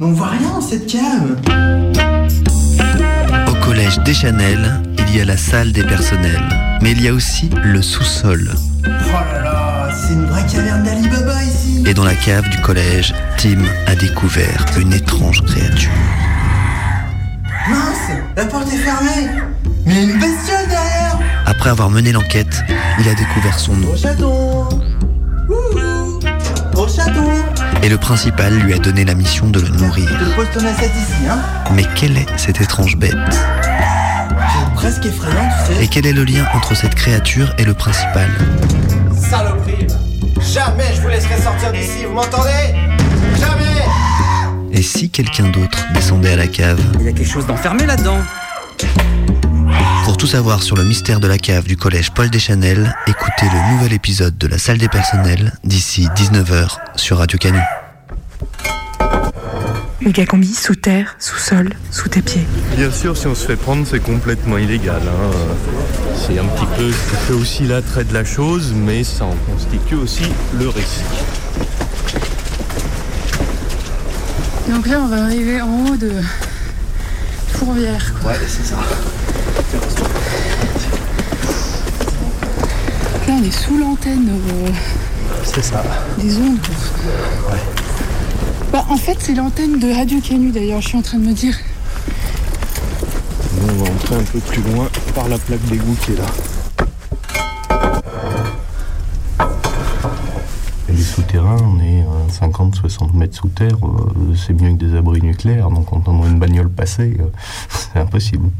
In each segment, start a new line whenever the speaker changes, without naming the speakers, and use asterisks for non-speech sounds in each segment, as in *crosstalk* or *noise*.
Mais on voit rien dans cette cave.
Au collège Deschanel, il y a la salle des personnels, mais il y a aussi le sous-sol.
Oh là là, c'est une vraie caverne d'Alibaba ici.
Et dans la cave du collège, Tim a découvert une étrange créature.
Mince, la porte est fermée. Mais il y a une bestiole derrière.
Après avoir mené l'enquête, il a découvert son nom.
Au chaton. Wouhou. Au chaton.
Et le principal lui a donné la mission de le nourrir.
Je te pose ton assiette ici, hein.
Mais quelle est cette étrange bête?
C'est presque effrayant, tu sais.
Et quel est le lien entre cette créature et le principal?
Saloperie Jamais je vous laisserai sortir d'ici, vous m'entendez? Jamais
Et si quelqu'un d'autre descendait à la cave?
Il y a quelque chose d'enfermé là-dedans.
Pour tout savoir sur le mystère de la cave du collège Paul Deschanel, écoutez le nouvel épisode de la salle des personnels d'ici 19h sur Radio Canu.
Méga combi sous terre, sous sol, sous tes pieds.
Bien sûr, si on se fait prendre, c'est complètement illégal. hein. C'est un petit peu c'est aussi l'attrait de la chose, mais ça en constitue aussi le risque.
Donc là, on va arriver en haut de Fourvière. quoi.
Ouais, c'est ça.
On est sous l'antenne euh,
C'est ça.
des ondes. Bah, en fait, c'est l'antenne de Radio Canu d'ailleurs, je suis en train de me dire.
On va entrer un peu plus loin par la plaque d'égout qui est là. Et les souterrains, on est à 50-60 mètres sous terre, euh, c'est mieux que des abris nucléaires, donc entendre une bagnole passer, euh, *laughs* c'est impossible.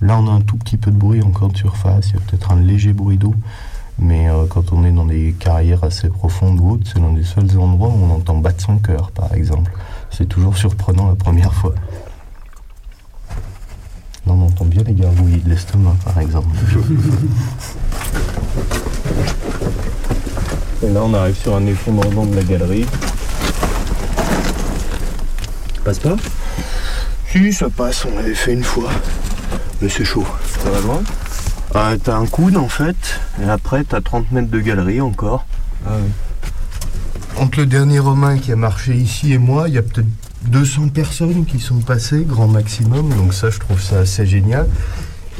Là, on a un tout petit peu de bruit encore de surface, il y a peut-être un léger bruit d'eau, mais euh, quand on est dans des carrières assez profondes ou hautes, c'est l'un des seuls endroits où on entend battre son cœur, par exemple. C'est toujours surprenant la première fois. Là, on entend bien les gargouillis de l'estomac, par exemple. Et là, on arrive sur un effondrement de la galerie. Passe pas?
Si, ça passe, on l'avait fait une fois. Mais c'est chaud.
Ça va loin?
Ah, t'as un coude en fait, et après t'as 30 mètres de galerie encore.
Ah
Entre le dernier Romain qui a marché ici et moi, il y a peut-être 200 personnes qui sont passées, grand maximum, donc ça je trouve ça assez génial.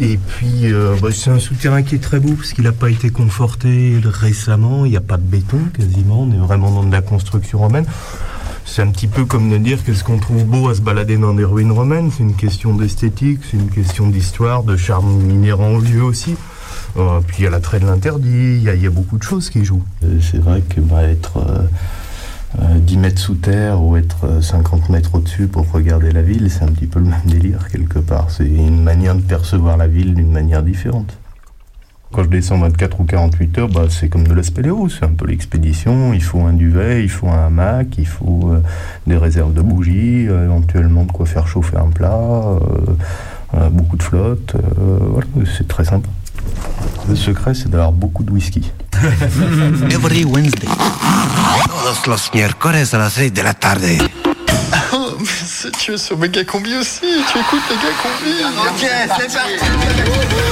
Et puis euh, bah, c'est un souterrain qui est très beau parce qu'il n'a pas été conforté récemment, il n'y a pas de béton quasiment, on est vraiment dans de la construction romaine. C'est un petit peu comme de dire qu'est-ce qu'on trouve beau à se balader dans des ruines romaines. C'est une question d'esthétique, c'est une question d'histoire, de charme inhérent au lieu aussi. Euh, puis il y a l'attrait de l'interdit, il y, a- beaucoup de choses qui jouent.
Euh, C'est vrai que bah, être euh, euh, 10 mètres sous terre ou être euh, 50 mètres au-dessus pour regarder la ville, c'est un petit peu le même délire quelque part. C'est une manière de percevoir la ville d'une manière différente. Quand je descends 24 ou 48 heures, bah, c'est comme de la spéléo, c'est un peu l'expédition. Il faut un duvet, il faut un hamac, il faut euh, des réserves de bougies, euh, éventuellement de quoi faire chauffer un plat, euh, beaucoup de flotte. euh, voilà, c'est très sympa. Le secret, c'est d'avoir beaucoup de whisky. *laughs*
Every Wednesday.
Todos los miércoles a las 6 de la tarde. *laughs*
Oh, mais c'est tu es sur Méga Combi aussi, tu écoutes Méga Combi
Ok, c'est parti.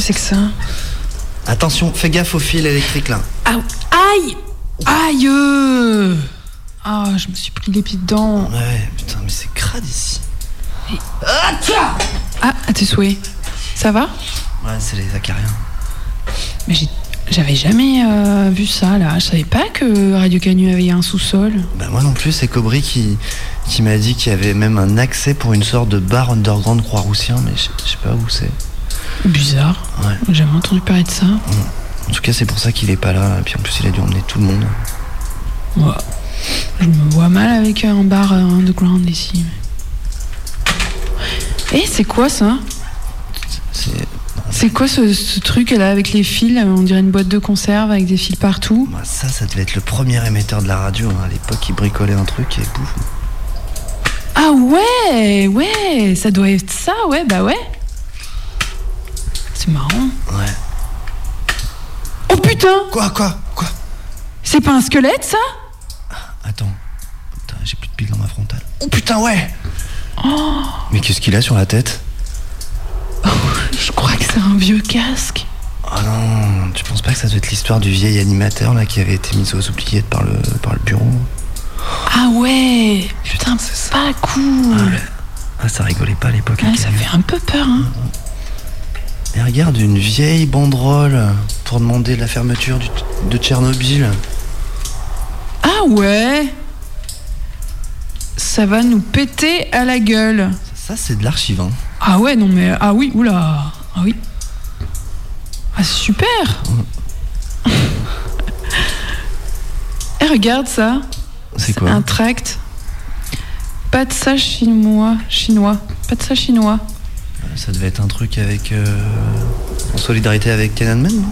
Que c'est que ça
Attention, fais gaffe au fil électrique là.
Ah, Aïe Aïe euh. Ah, je me suis pris les pieds dedans.
Ouais, putain, mais c'est crade ici.
Ah, à tes souhaits. Ça va?
Ouais, c'est les acariens.
Mais j'avais jamais euh, vu ça là. Je savais pas que Radio Canu avait un sous-sol.
Bah moi non plus, c'est Cobry qui, qui m'a dit qu'il y avait même un accès pour une sorte de bar underground Croix-Roussien, mais je sais pas où c'est.
Bizarre.
Ouais.
J'ai jamais entendu parler de ça.
En tout cas, c'est pour ça qu'il est pas là, et puis en plus, il a dû emmener tout le monde.
Ouais. Je me vois mal avec un bar euh, underground ici. Eh, c'est quoi ça?
C'est.
C'est quoi ce, ce truc là avec les fils On dirait une boîte de conserve avec des fils partout?
Bah, ça, ça devait être le premier émetteur de la radio. hein. À l'époque, il bricolait un truc et bouf.
Ah ouais, ouais, ça doit être ça, ouais, bah ouais. C'est marrant.
Ouais.
Oh putain
Quoi, quoi, quoi
C'est pas un squelette ça?
Attends. Putain, j'ai plus de pile dans ma frontale. Oh putain, ouais Mais qu'est-ce qu'il a sur la tête? *laughs*
Je crois que c'est un vieux casque.
Ah non, tu penses pas que ça doit être l'histoire du vieil animateur là qui avait été mis aux oubliettes par le, par le bureau?
Ah ouais, putain, c'est pas cool.
Ah, ça rigolait pas à l'époque.
Ouais, ça fait un peu peur, hein.
Et regarde, une vieille banderole pour demander la fermeture du- de Tchernobyl.
Ah ouais Ça va nous péter à la gueule.
Ça, c'est de l'archive, hein.
Ah ouais, non mais... Ah oui, oula. Ah oui. Ah super *laughs* Eh regarde ça.
C'est quoi
Un tract. Pas de ça chinois. Chinois. Pas de ça chinois.
Ça devait être un truc avec. euh, en solidarité avec Tiananmen, non?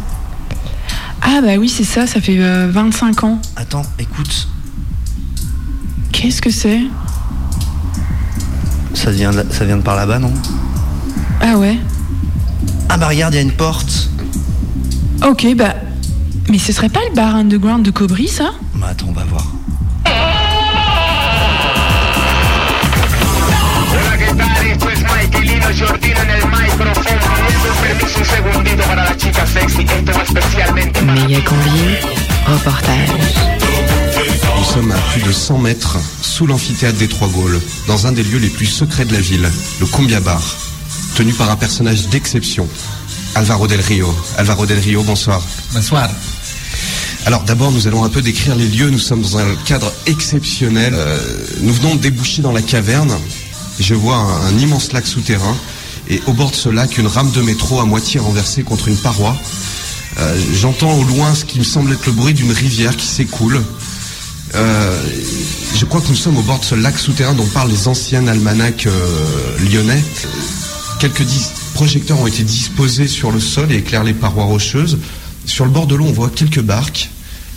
Ah bah oui, c'est ça, ça fait euh, 25 ans.
Attends, écoute,
Qu'est-ce que c'est?
Ça vient, de, là- ça vient de par là-bas, non?
Ah ouais.
Ah bah regarde, il y a une porte.
Ok, bah... Mais ce serait pas le bar underground de Cobry, ça?
Bah attends, on va voir.
Hola, ¿qué Pidiendo un permiso un segundito para la chica sexy. Esto va especialmente para
Méga combi, reportage.
Nous sommes à plus de 100 mètres sous l'amphithéâtre des Trois Gaules, dans un des lieux les plus secrets de la ville, le Cumbia Bar, tenu par un personnage d'exception, Alvaro del Rio. Alvaro del Rio, bonsoir.
Bonsoir.
Alors d'abord, nous allons un peu décrire les lieux. Nous sommes dans un cadre exceptionnel. Euh, nous venons de déboucher dans la caverne. Je vois un, un immense lac souterrain. Et au bord de ce lac, une rame de métro à moitié renversée contre une paroi. Euh, J'entends au loin ce qui me semble être le bruit d'une rivière qui s'écoule. Euh, je crois que nous sommes au bord de ce lac souterrain dont parlent les anciens almanachs euh, lyonnais. Quelques projecteurs ont été disposés sur le sol et éclairent les parois rocheuses. Sur le bord de l'eau, on voit quelques barques.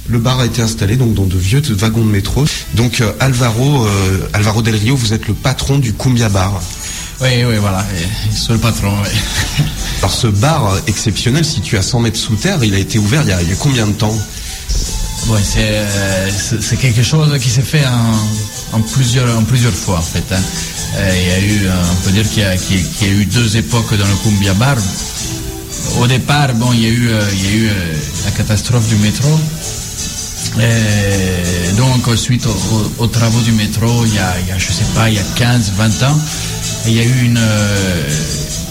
Le bar a été installé donc dans de vieux wagons de métro. Donc Alvaro, Alvaro Del Rio, vous êtes le patron du Cumbia Bar.
Oui, oui, voilà. Je suis le patron, oui. *laughs*
Alors ce bar exceptionnel, situé à 100 mètres sous terre, il a été ouvert il y a, il y a combien de temps?
Bon, c'est euh, c'est- quelque chose qui s'est fait en, en plusieurs, en plusieurs fois, en fait. hein. Euh, il y a eu, euh, on peut dire qu'il y, y a- eu deux époques dans le Cumbia Bar. Au départ, bon, il y a eu, il y a eu la catastrophe du métro. Et donc, suite au- au- aux travaux du métro, il y a, il y a, je sais pas, il y a 15, 20 ans, il y a eu une, euh,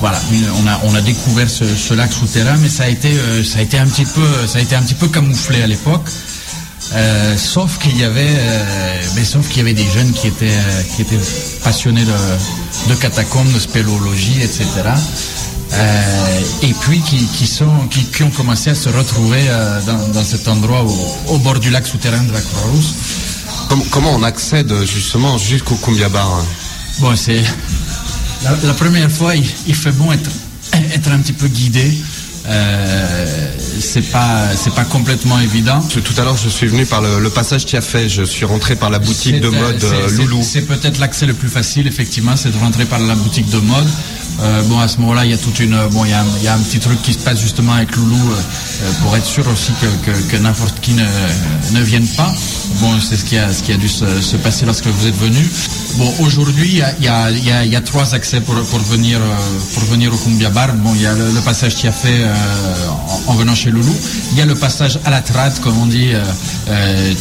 voilà, une- on a, on a découvert ce, ce lac souterrain, mais ça a été, euh, ça a été un petit peu, ça a été un petit peu camouflé à l'époque. Euh, sauf qu'il y avait, mais sauf qu'il y avait des jeunes qui étaient, qui étaient passionnés de, de catacombes, de spéléologie, etc. Euh, et puis qui, qui sont, qui, qui ont commencé à se retrouver euh, dans, dans cet endroit au, au bord du lac souterrain de la Croix-Rousse.
Comment, comment on accède justement jusqu'au Cumbia Bar hein?
Bon, c'est la, la première fois, il, il fait bon être, être un petit peu guidé. Euh, c'est pas, c'est pas complètement évident.
Tout à l'heure, je suis venu par le, le passage qui a fait. Je suis rentré par la boutique de mode euh, Loulou.
C'est peut-être l'accès le plus facile, effectivement, c'est de rentrer par la boutique de mode. Euh, bon, à ce moment-là, il y a toute une, bon, il y a, y a un petit truc qui se passe justement avec Loulou euh, euh, pour être sûr aussi que, que- n'importe qui ne, ne vienne pas. Bon, c'est ce qui a, ce qui a dû se, se passer lorsque vous êtes venu. Bon, aujourd'hui, il y a, y, a, y, a, trois accès pour, pour venir, pour venir au Cumbia Bar. Bon, il y a le, passage qui a fait en, en venant chez Loulou. Il y a le passage à la trade, comme on dit,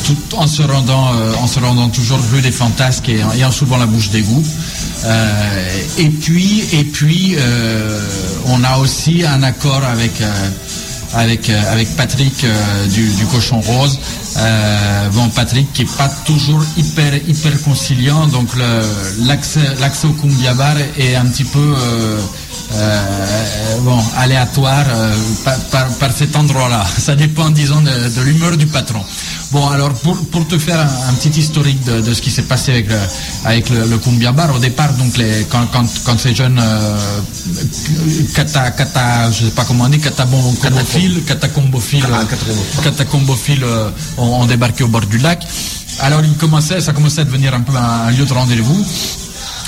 tout en se rendant, en se rendant toujours rue des Fantasques et, en- soulevant la bouche d'égout. Et puis, et puis, euh, on a aussi un accord avec. euh, avec, euh, avec Patrick du Cochon Rose. Euh, bon, Patrick qui est pas toujours hyper, hyper conciliant, donc l'accès au Cumbia Bar est un petit peu, euh, euh, bon, aléatoire par, par- par cet endroit-là. *laughs* Ça dépend, disons, de, de l'humeur du patron. Bon, alors pour, pour te faire un, un petit historique de, de ce qui s'est passé avec le, avec le, le Cumbia Bar, au départ, donc les, quand, quand, quand ces jeunes euh, cata, cata, je sais pas comment on dit, catacombophiles, catacombophiles, euh, catacombophiles euh, ont débarqué au bord du lac. Alors il commençait, ça commençait à devenir un peu un, lieu de rendez-vous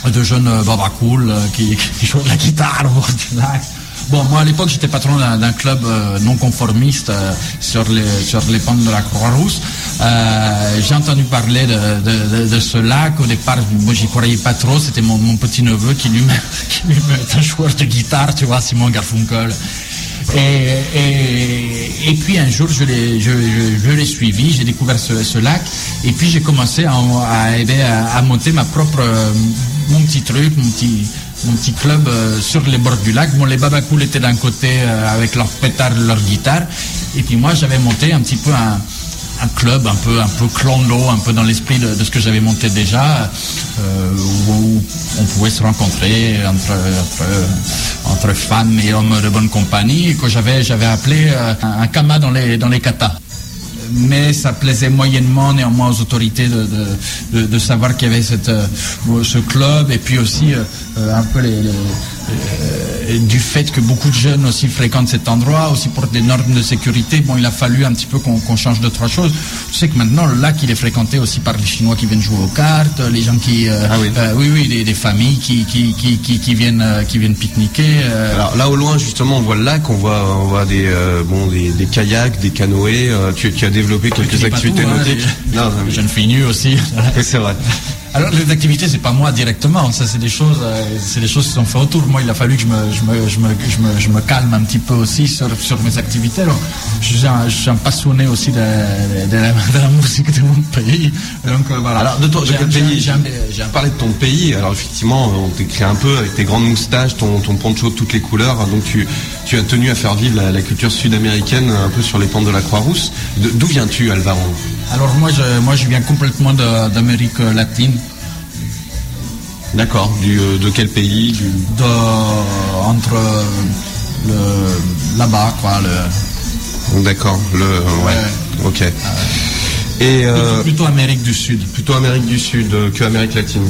de jeunes euh, babacool euh, *laughs* qui, jouent de la guitare au bord du lac. Bon, moi à l'époque j'étais patron d'un club euh, non conformiste sur, les, sur les pentes de la Croix-Rousse. J'ai entendu parler de, ce lac. Au départ, moi j'y croyais pas trop. C'était mon, mon petit neveu qui lui-même *laughs* qui lui-même est un joueur de guitare, tu vois, Simon Garfunkel. Et, et, puis un jour, je l'ai, je, je- suivi, j'ai découvert ce, ce lac, et puis j'ai commencé à, aider à, monter ma propre, euh, mon petit truc, mon petit, mon petit club euh, sur les bords du lac. Bon, les babacools étaient d'un côté euh, avec leurs pétards, leurs guitares, et puis moi j'avais monté un petit peu un, un club un peu un peu clondo, un peu dans l'esprit de, ce que j'avais monté déjà, euh, où on pouvait se rencontrer entre, entre, femmes et hommes de bonne compagnie, que j'avais appelé euh, un, kama dans les dans katas. Mais ça plaisait moyennement néanmoins aux autorités de, savoir qu'il y avait euh, ce club et puis aussi un peu les, du fait que beaucoup de jeunes aussi fréquentent cet endroit, aussi pour des normes de sécurité, bon, il a fallu un petit peu qu'on change deux, trois choses. Tu sais que maintenant, le lac, il est fréquenté aussi par les Chinois qui viennent jouer aux cartes, les gens qui... euh, euh, oui, oui, des, des familles qui, qui, qui, qui, viennent, euh, qui viennent pique-niquer. euh.
Alors là au loin justement on voit le lac, on voit, on voit des, euh, bon, des, des kayaks, des canoës. euh, tu, tu as développé quelques activités
tout, hein,
nautiques.
les-
Non, non,
les jeunes filles nues aussi. *laughs*
C'est vrai.
Alors les activités, c'est pas moi directement, ça c'est des choses, euh, c'est des choses qui sont faites autour. Moi, il a fallu que je me, je me, je me, je me, je me calme un petit peu aussi sur, sur mes activités. Alors, je, suis un, je suis un passionné aussi de, de, la, de la musique de mon pays. Donc euh, voilà.
Alors de, ton, de quel pays
j'ai
parlé de ton pays. Alors effectivement, on t'écrit un peu avec tes grandes moustaches, ton, ton poncho de toutes les couleurs. Donc tu, tu as tenu à faire vivre la, la culture sud-américaine un peu sur les pentes de la Croix-Rousse. D'où viens-tu, Alvaro?
Alors moi, je, moi, je viens complètement d'Amérique latine.
D'accord. Euh, de quel pays du...
de, entre là-bas, quoi. Le,
D'accord. Le, ouais. Ok. Et euh,
plutôt, Amérique du Sud.
plutôt Amérique du Sud euh, que Amérique latine.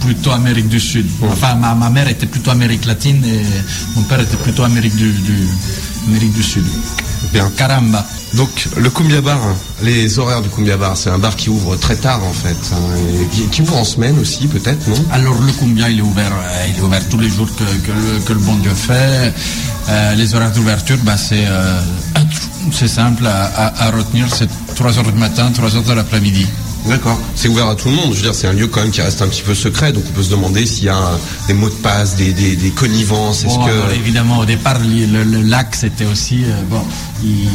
Plutôt Amérique du Sud. Enfin, ma, ma mère était plutôt Amérique latine et mon père était plutôt Amérique du, du, Amérique du Sud.
Bien.
Caramba.
Donc le Cumbia Bar, les horaires du Cumbia Bar, c'est un bar qui ouvre très tard en fait, hein, et qui, ouvre en semaine aussi peut-être, non?
Alors le Cumbia, il est ouvert, euh, il est ouvert tous les jours que, que le, que le bon Dieu fait. Euh, les horaires d'ouverture, bah, c'est euh, *coughs* c'est simple à, à- à retenir, c'est 3 heures du matin, 3 heures de l'après-midi.
D'accord. C'est ouvert à tout le monde. Je veux dire, c'est un lieu quand même qui reste un petit peu secret, donc on peut se demander s'il y a un- des mots de passe, des, des, des connivences. Est-ce
Bon,
que
alors, évidemment, au départ, le, le lac, c'était aussi. euh, bon, il,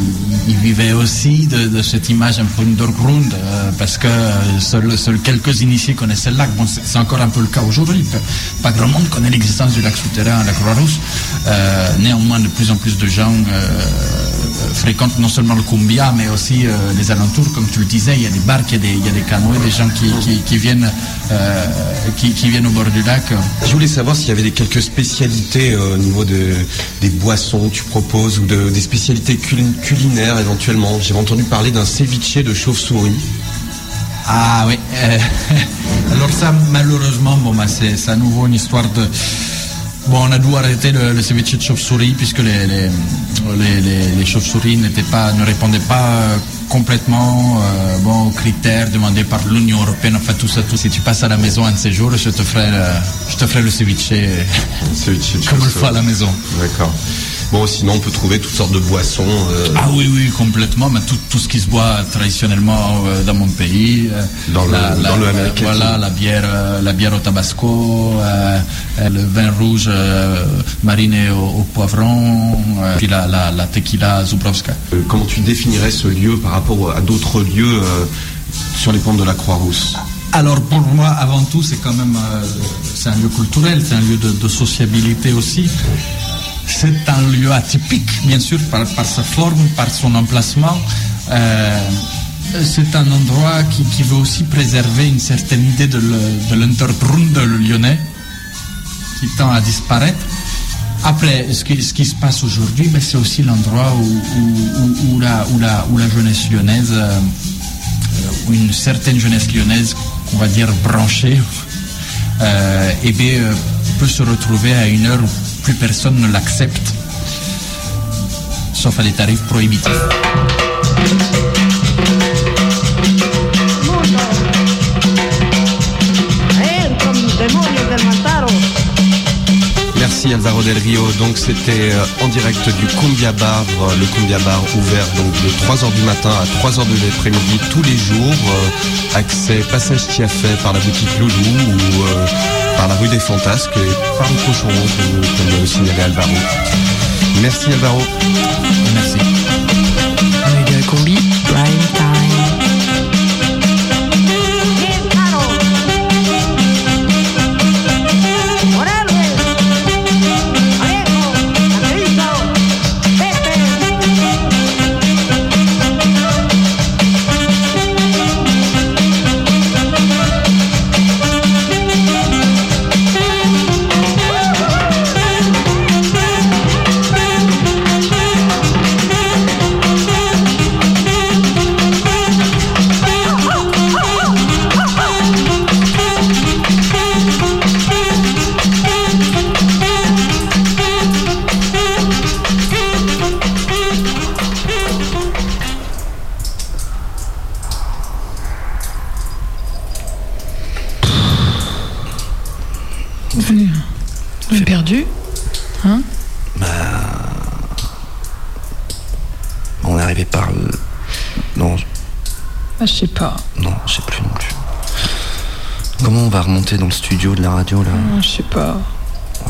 il vivait aussi de, de cette image un peu underground, euh, parce que euh, seuls quelques initiés connaissaient le lac. Bon, c'est encore un peu le cas aujourd'hui. Pas, grand monde connaît l'existence du lac souterrain à la Croix-Rousse. Euh, néanmoins, de plus en plus de gens fréquentent non seulement le Cumbia, mais aussi les alentours. Comme tu le disais, il y a des barques, il y a des, il y a des canoës, des gens qui, qui, qui viennent, euh, qui, qui viennent au bord du lac.
Je voulais savoir s'il y avait des, quelques spécialités euh, au niveau de, des boissons que tu proposes ou de, des spécialités cul- culinaires éventuellement. J'ai entendu parler d'un ceviche de chauve-souris.
Ah oui. euh, *laughs* alors ça, malheureusement, bon, bah, c'est c'est à nouveau une histoire de... Bon, on a dû arrêter le, le ceviche de chauve-souris puisque les, les, les, les- les chauves-souris n'étaient pas, ne répondaient pas euh, complètement euh, bon, aux critères demandés par l'Union Européenne. Enfin, tout ça, tout. Si tu passes à la maison un de ces jours, je te ferai, le, je te ferai le ceviche,
Ceviche de
comme on le fait à la maison.
D'accord. Bon, sinon on peut trouver toutes sortes de boissons. euh,
Ah oui, oui, complètement. Mais tout, tout ce qui se boit traditionnellement euh, dans mon pays. euh,
Dans le-
la,
dans le
la-
Amérique
Voilà, la bière, la bière au tabasco, le vin rouge mariné au, au poivron, puis la, la, la tequila Zubrovska.
comment tu définirais ce lieu par rapport à d'autres lieux sur les pentes de la Croix-Rousse?
Alors pour moi, avant tout, c'est quand même euh, c'est un lieu culturel, c'est un lieu de, de sociabilité aussi. C'est un lieu atypique, bien sûr, par, sa forme, par son emplacement. Euh, c'est un endroit qui, qui veut aussi préserver une certaine idée de le- de l'untergrund lyonnais, qui tend à disparaître. Après, ce qui, ce qui se passe aujourd'hui, ben, c'est aussi l'endroit où, où- la, où, la, où la jeunesse lyonnaise, euh, une certaine jeunesse lyonnaise, qu'on va dire branchée, euh, eh bien, euh, peut se retrouver à une heure où plus personne ne l'accepte, sauf à des tarifs prohibitifs.
Merci Alvaro Del Rio. Donc c'était euh, en direct du Cumbia Bar, euh, le Cumbia Bar ouvert donc de 3h du matin à 3h de l'après-midi tous les jours. Euh, accès passage Tiafet par la boutique Loulou ou par la rue des Fantasques et par le cochon comme, comme le signalait Alvaro. Merci Alvaro.
Merci.
Sais pas.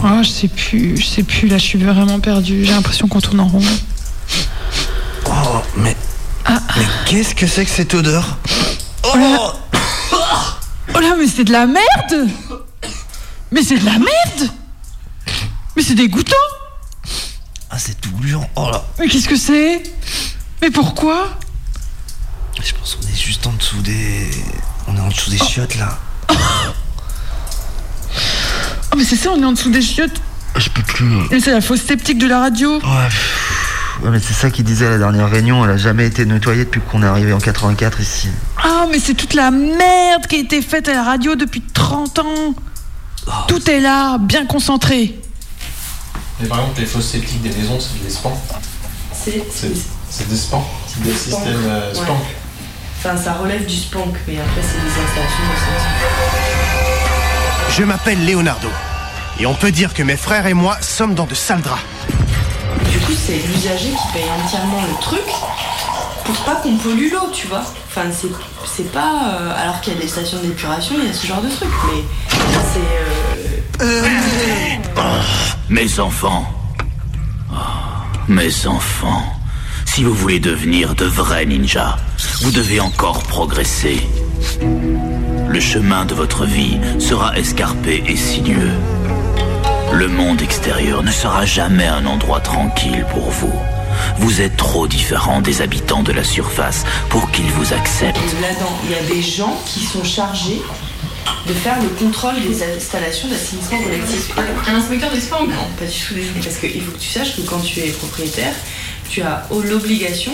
Ah, je sais plus. Je sais plus. Là, je suis vraiment perdue. J'ai l'impression qu'on tourne en rond.
Oh, mais... Mais qu'est-ce que c'est que cette odeur
Oh là Oh là, mais c'est de la merde Mais c'est de la merde Mais c'est dégoûtant
Ah, c'est tout gluant. Oh là
Mais qu'est-ce que c'est? Mais pourquoi?
Je pense qu'on est juste en dessous des... On est en dessous des chiottes là.
Oh, mais c'est ça, on est en dessous des chiottes.
Je peux plus.
Mais c'est la fausse sceptique de la radio.
Ouais, ouais, mais c'est ça qu'il disait à la dernière réunion. Elle a jamais été nettoyée depuis qu'on est arrivé en 84 ici.
Ah, mais c'est toute la merde qui a été faite à la radio depuis 30 ans. Tout est là, bien concentré.
Mais par exemple, les fosses sceptiques des maisons, c'est des spans.
C'est.
Des spans. C'est des
Spank,
systèmes euh,
ouais.
spank.
Enfin, ça relève du spank, mais après, c'est des installations de
Je m'appelle Leonardo. Et on peut dire que mes frères et moi sommes dans de sales draps.
Du coup, c'est l'usager qui paye entièrement le truc pour pas qu'on pollue l'eau, tu vois. Enfin, c'est, c'est pas. euh, alors qu'il y a des stations d'épuration, il y a ce genre de truc, mais c'est. euh,
Mes enfants. Oh, mes enfants. Si vous voulez devenir de vrais ninjas, vous devez encore progresser. Le chemin de votre vie sera escarpé et sinueux. Le monde extérieur ne sera jamais un endroit tranquille pour vous. Vous êtes trop différents des habitants de la surface pour qu'ils vous acceptent.
Là-dedans, il y a des gens qui sont chargés de faire le contrôle des installations d'assainissement collectif. Un inspecteur des spanks Non, pas du tout. Parce qu'il faut que tu saches que quand tu es propriétaire, tu as l'obligation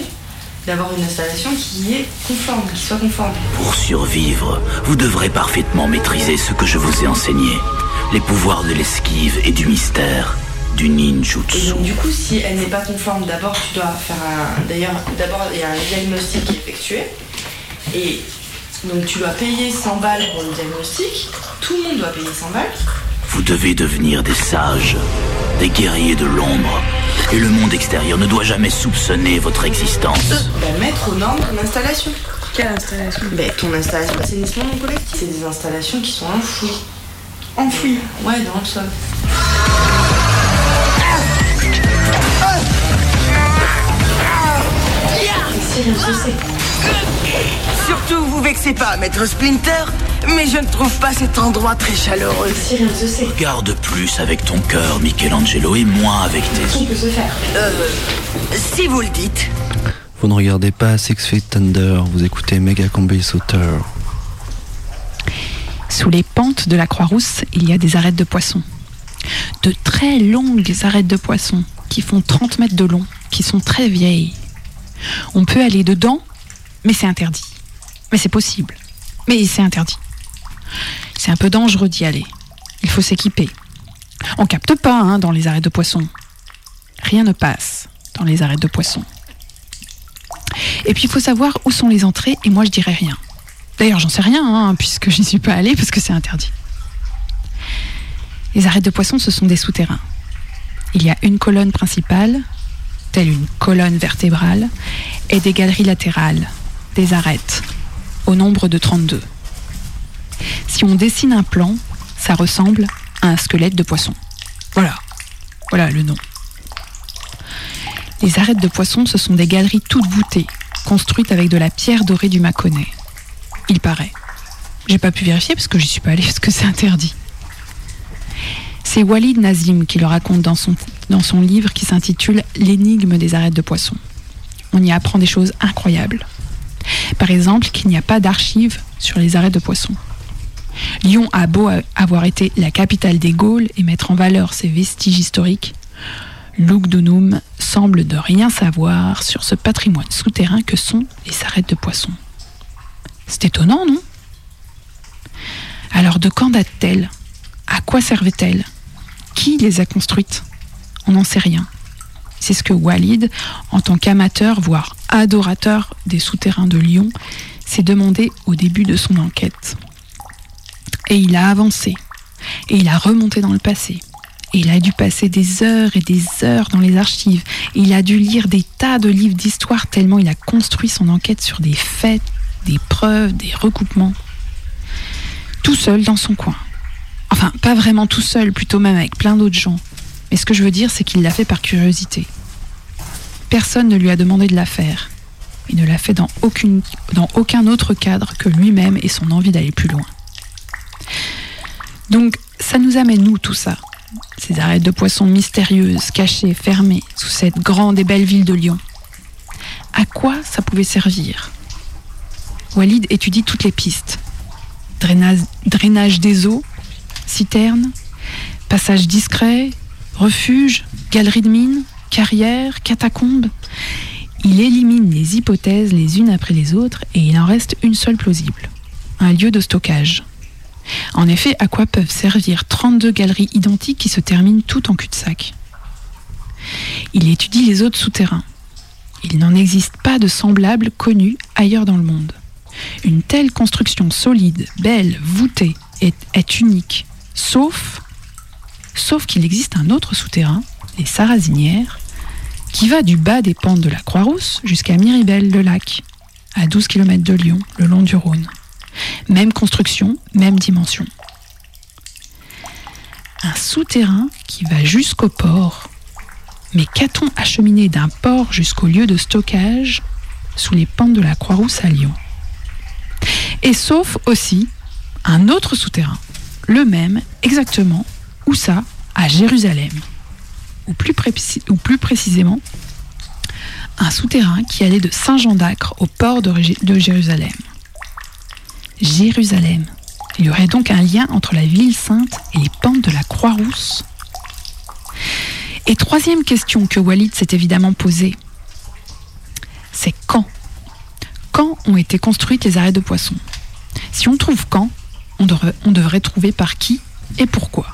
d'avoir une installation qui est conforme, qui soit conforme.
Pour survivre, vous devrez parfaitement maîtriser ce que je vous ai enseigné. Les pouvoirs de l'esquive et du mystère, du
Et
ninjutsu.
donc, du coup, si elle n'est pas conforme, d'abord, tu dois faire un. D'ailleurs, d'abord, il y a un diagnostic qui est effectué. Et donc, tu dois payer 100 balles pour le diagnostic. Tout le monde doit payer 100 balles.
Vous devez devenir des sages, des guerriers de l'ombre. Et le monde extérieur ne doit jamais soupçonner votre existence.
Bah, mettre aux normes ton installation. Quelle installation? Bah, Ton installation d'assainissement non collectif. C'est des installations qui sont enfouies. Enfouies Ouais, dans le sol.
Surtout, vous vexez pas, maître Splinter, mais je ne trouve pas cet endroit très chaleureux.
Si rien ne se sait.
Regarde plus avec ton cœur, Michelangelo, et moins avec tes yeux.
peut se faire.
Euh, si vous le dites.
Vous ne regardez pas Six Feet Thunder, vous écoutez Mega Combi Sauter.
Sous les pentes de la Croix-Rousse, il y a des arêtes de poissons.
de très longues arêtes de poisson qui font 30 mètres de long, qui sont très vieilles. On peut aller dedans, mais c'est interdit. Mais c'est possible. Mais c'est interdit. C'est un peu dangereux d'y aller. Il faut s'équiper. On capte pas hein, dans les arêtes de poisson. Rien ne passe dans les arêtes de poisson. Et puis il faut savoir où sont les entrées, et moi je dirais rien. D'ailleurs, j'en sais rien, hein, puisque je n'y suis pas allée, parce que c'est interdit. Les arêtes de poisson, ce sont des souterrains. Il y a une colonne principale, telle une colonne vertébrale, et des galeries latérales, des arêtes, au nombre de 32. Si on dessine un plan, ça ressemble à un squelette de poisson. Voilà, voilà le nom. Les arêtes de poisson, ce sont des galeries toutes voûtées, construites avec de la pierre dorée du Mâconnais. Il paraît. J'ai pas pu vérifier parce que j'y suis pas allée parce que c'est interdit. C'est Walid Nazim qui le raconte dans son, livre qui s'intitule L'énigme des arêtes de poisson. On y apprend des choses incroyables. Par exemple, qu'il n'y a pas d'archives sur les arêtes de poisson. Lyon a beau avoir été la capitale des Gaules et mettre en valeur ses vestiges historiques, Lugdunum semble de rien savoir sur ce patrimoine souterrain que sont les arêtes de poisson. C'est étonnant, non? Alors de quand date-t-elle? À quoi servait-elle? Qui les a construites? On n'en sait rien. C'est ce que Walid, en tant qu'amateur, voire adorateur des souterrains de Lyon, s'est demandé au début de son enquête. Et il a avancé, et il a remonté dans le passé, et il a dû passer des heures et des heures dans les archives, et il a dû lire des tas de livres d'histoire tellement il a construit son enquête sur des faits, des preuves, des recoupements. Tout seul dans son coin. Enfin, pas vraiment tout seul, plutôt même avec plein d'autres gens. Mais ce que je veux dire, c'est qu'il l'a fait par curiosité. Personne ne lui a demandé de la faire. Il ne l'a fait dans, aucun autre cadre que lui-même et son envie d'aller plus loin. Donc, ça nous amène, nous, tout ça? Ces arêtes de poissons mystérieuses, cachées, fermées, sous cette grande et belle ville de Lyon. À quoi ça pouvait servir? Walid étudie toutes les pistes. Drainage, des eaux, citernes, passage discret, refuge, galerie de mines, carrière, catacombes. Il élimine les hypothèses les unes après les autres et il en reste une seule plausible. Un lieu de stockage. En effet, à quoi peuvent servir 32 galeries identiques qui se terminent toutes en cul-de-sac? Il étudie les autres souterrains. Il n'en existe pas de semblable connu ailleurs dans le monde. Une telle construction solide, belle, voûtée, est, unique, sauf, sauf qu'il existe un autre souterrain, les Sarrazinières, qui va du bas des pentes de la Croix-Rousse jusqu'à Miribel, le lac, à 12 km de Lyon, le long du Rhône. Même construction, même dimension. Un souterrain qui va jusqu'au port. Mais qu'a-t-on acheminé d'un port jusqu'au lieu de stockage sous les pentes de la Croix-Rousse à Lyon? Et sauf aussi un autre souterrain, le même exactement, où ça À Jérusalem. Ou plus, précisément, un souterrain qui allait de Saint-Jean d'Acre au port de Jérusalem. Jérusalem. Il y aurait donc un lien entre la ville sainte et les pentes de la Croix-Rousse. Et troisième question que Walid s'est évidemment posée, c'est quand Quand ont été construites les arrêts de poissons Si on trouve quand, on devrait, trouver par qui et pourquoi.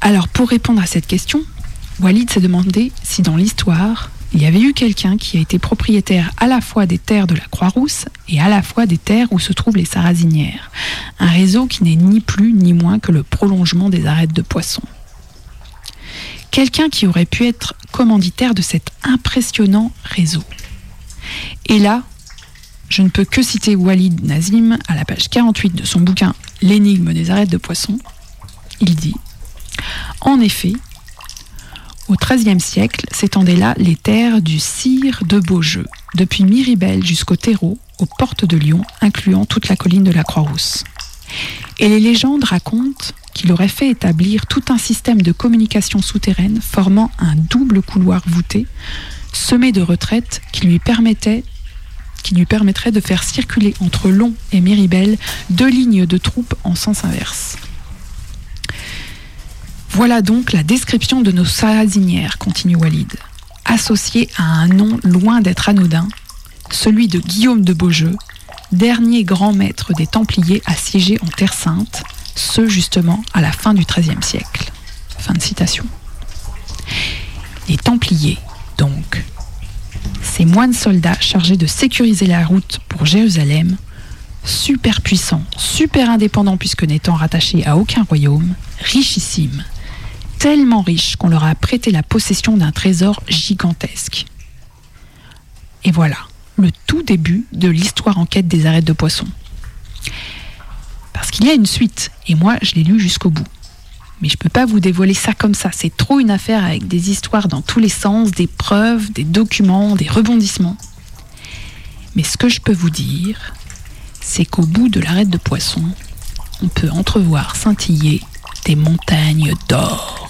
Alors pour répondre à cette question, Walid s'est demandé si dans l'histoire, il y avait eu quelqu'un qui a été propriétaire à la fois des terres de la Croix-Rousse et à la fois des terres où se trouvent les Sarrazinières. Un réseau qui n'est ni plus ni moins que le prolongement des arêtes de poissons. Quelqu'un qui aurait pu être commanditaire de cet impressionnant réseau. Et là, je ne peux que citer Walid Nazim à la page 48 de son bouquin L'énigme des arêtes de poissons. Il dit En effet, au XIIIe siècle s'étendaient là les terres du sire de Beaujeu, depuis Miribel jusqu'au terreau, aux portes de Lyon, incluant toute la colline de la Croix-Rousse. Et les légendes racontent qu'il aurait fait établir tout un système de communication souterraine formant un double couloir voûté, semé de retraites qui lui permettait qui lui permettrait de faire circuler entre Long et Miribel deux lignes de troupes en sens inverse. Voilà donc la description de nos sarrasinières, continue Walid, associée à un nom loin d'être anodin, celui de Guillaume de Beaujeu, dernier grand maître des Templiers à siéger en Terre Sainte, ce justement à la fin du XIIIe siècle. Fin de citation. Les Templiers, donc, ces moines soldats chargés de sécuriser la route pour Jérusalem, super puissants, super indépendants puisque n'étant rattachés à aucun royaume, richissimes, tellement riches qu'on leur a prêté la possession d'un trésor gigantesque. Et voilà, le tout début de l'histoire en quête des arêtes de poisson. Parce qu'il y a une suite, et moi je l'ai lu jusqu'au bout. Mais je peux pas vous dévoiler ça comme ça, c'est trop une affaire avec des histoires dans tous les sens, des preuves, des documents, des rebondissements. Mais ce que je peux vous dire, c'est qu'au bout de l'arête de poisson, on peut entrevoir scintiller des montagnes d'or.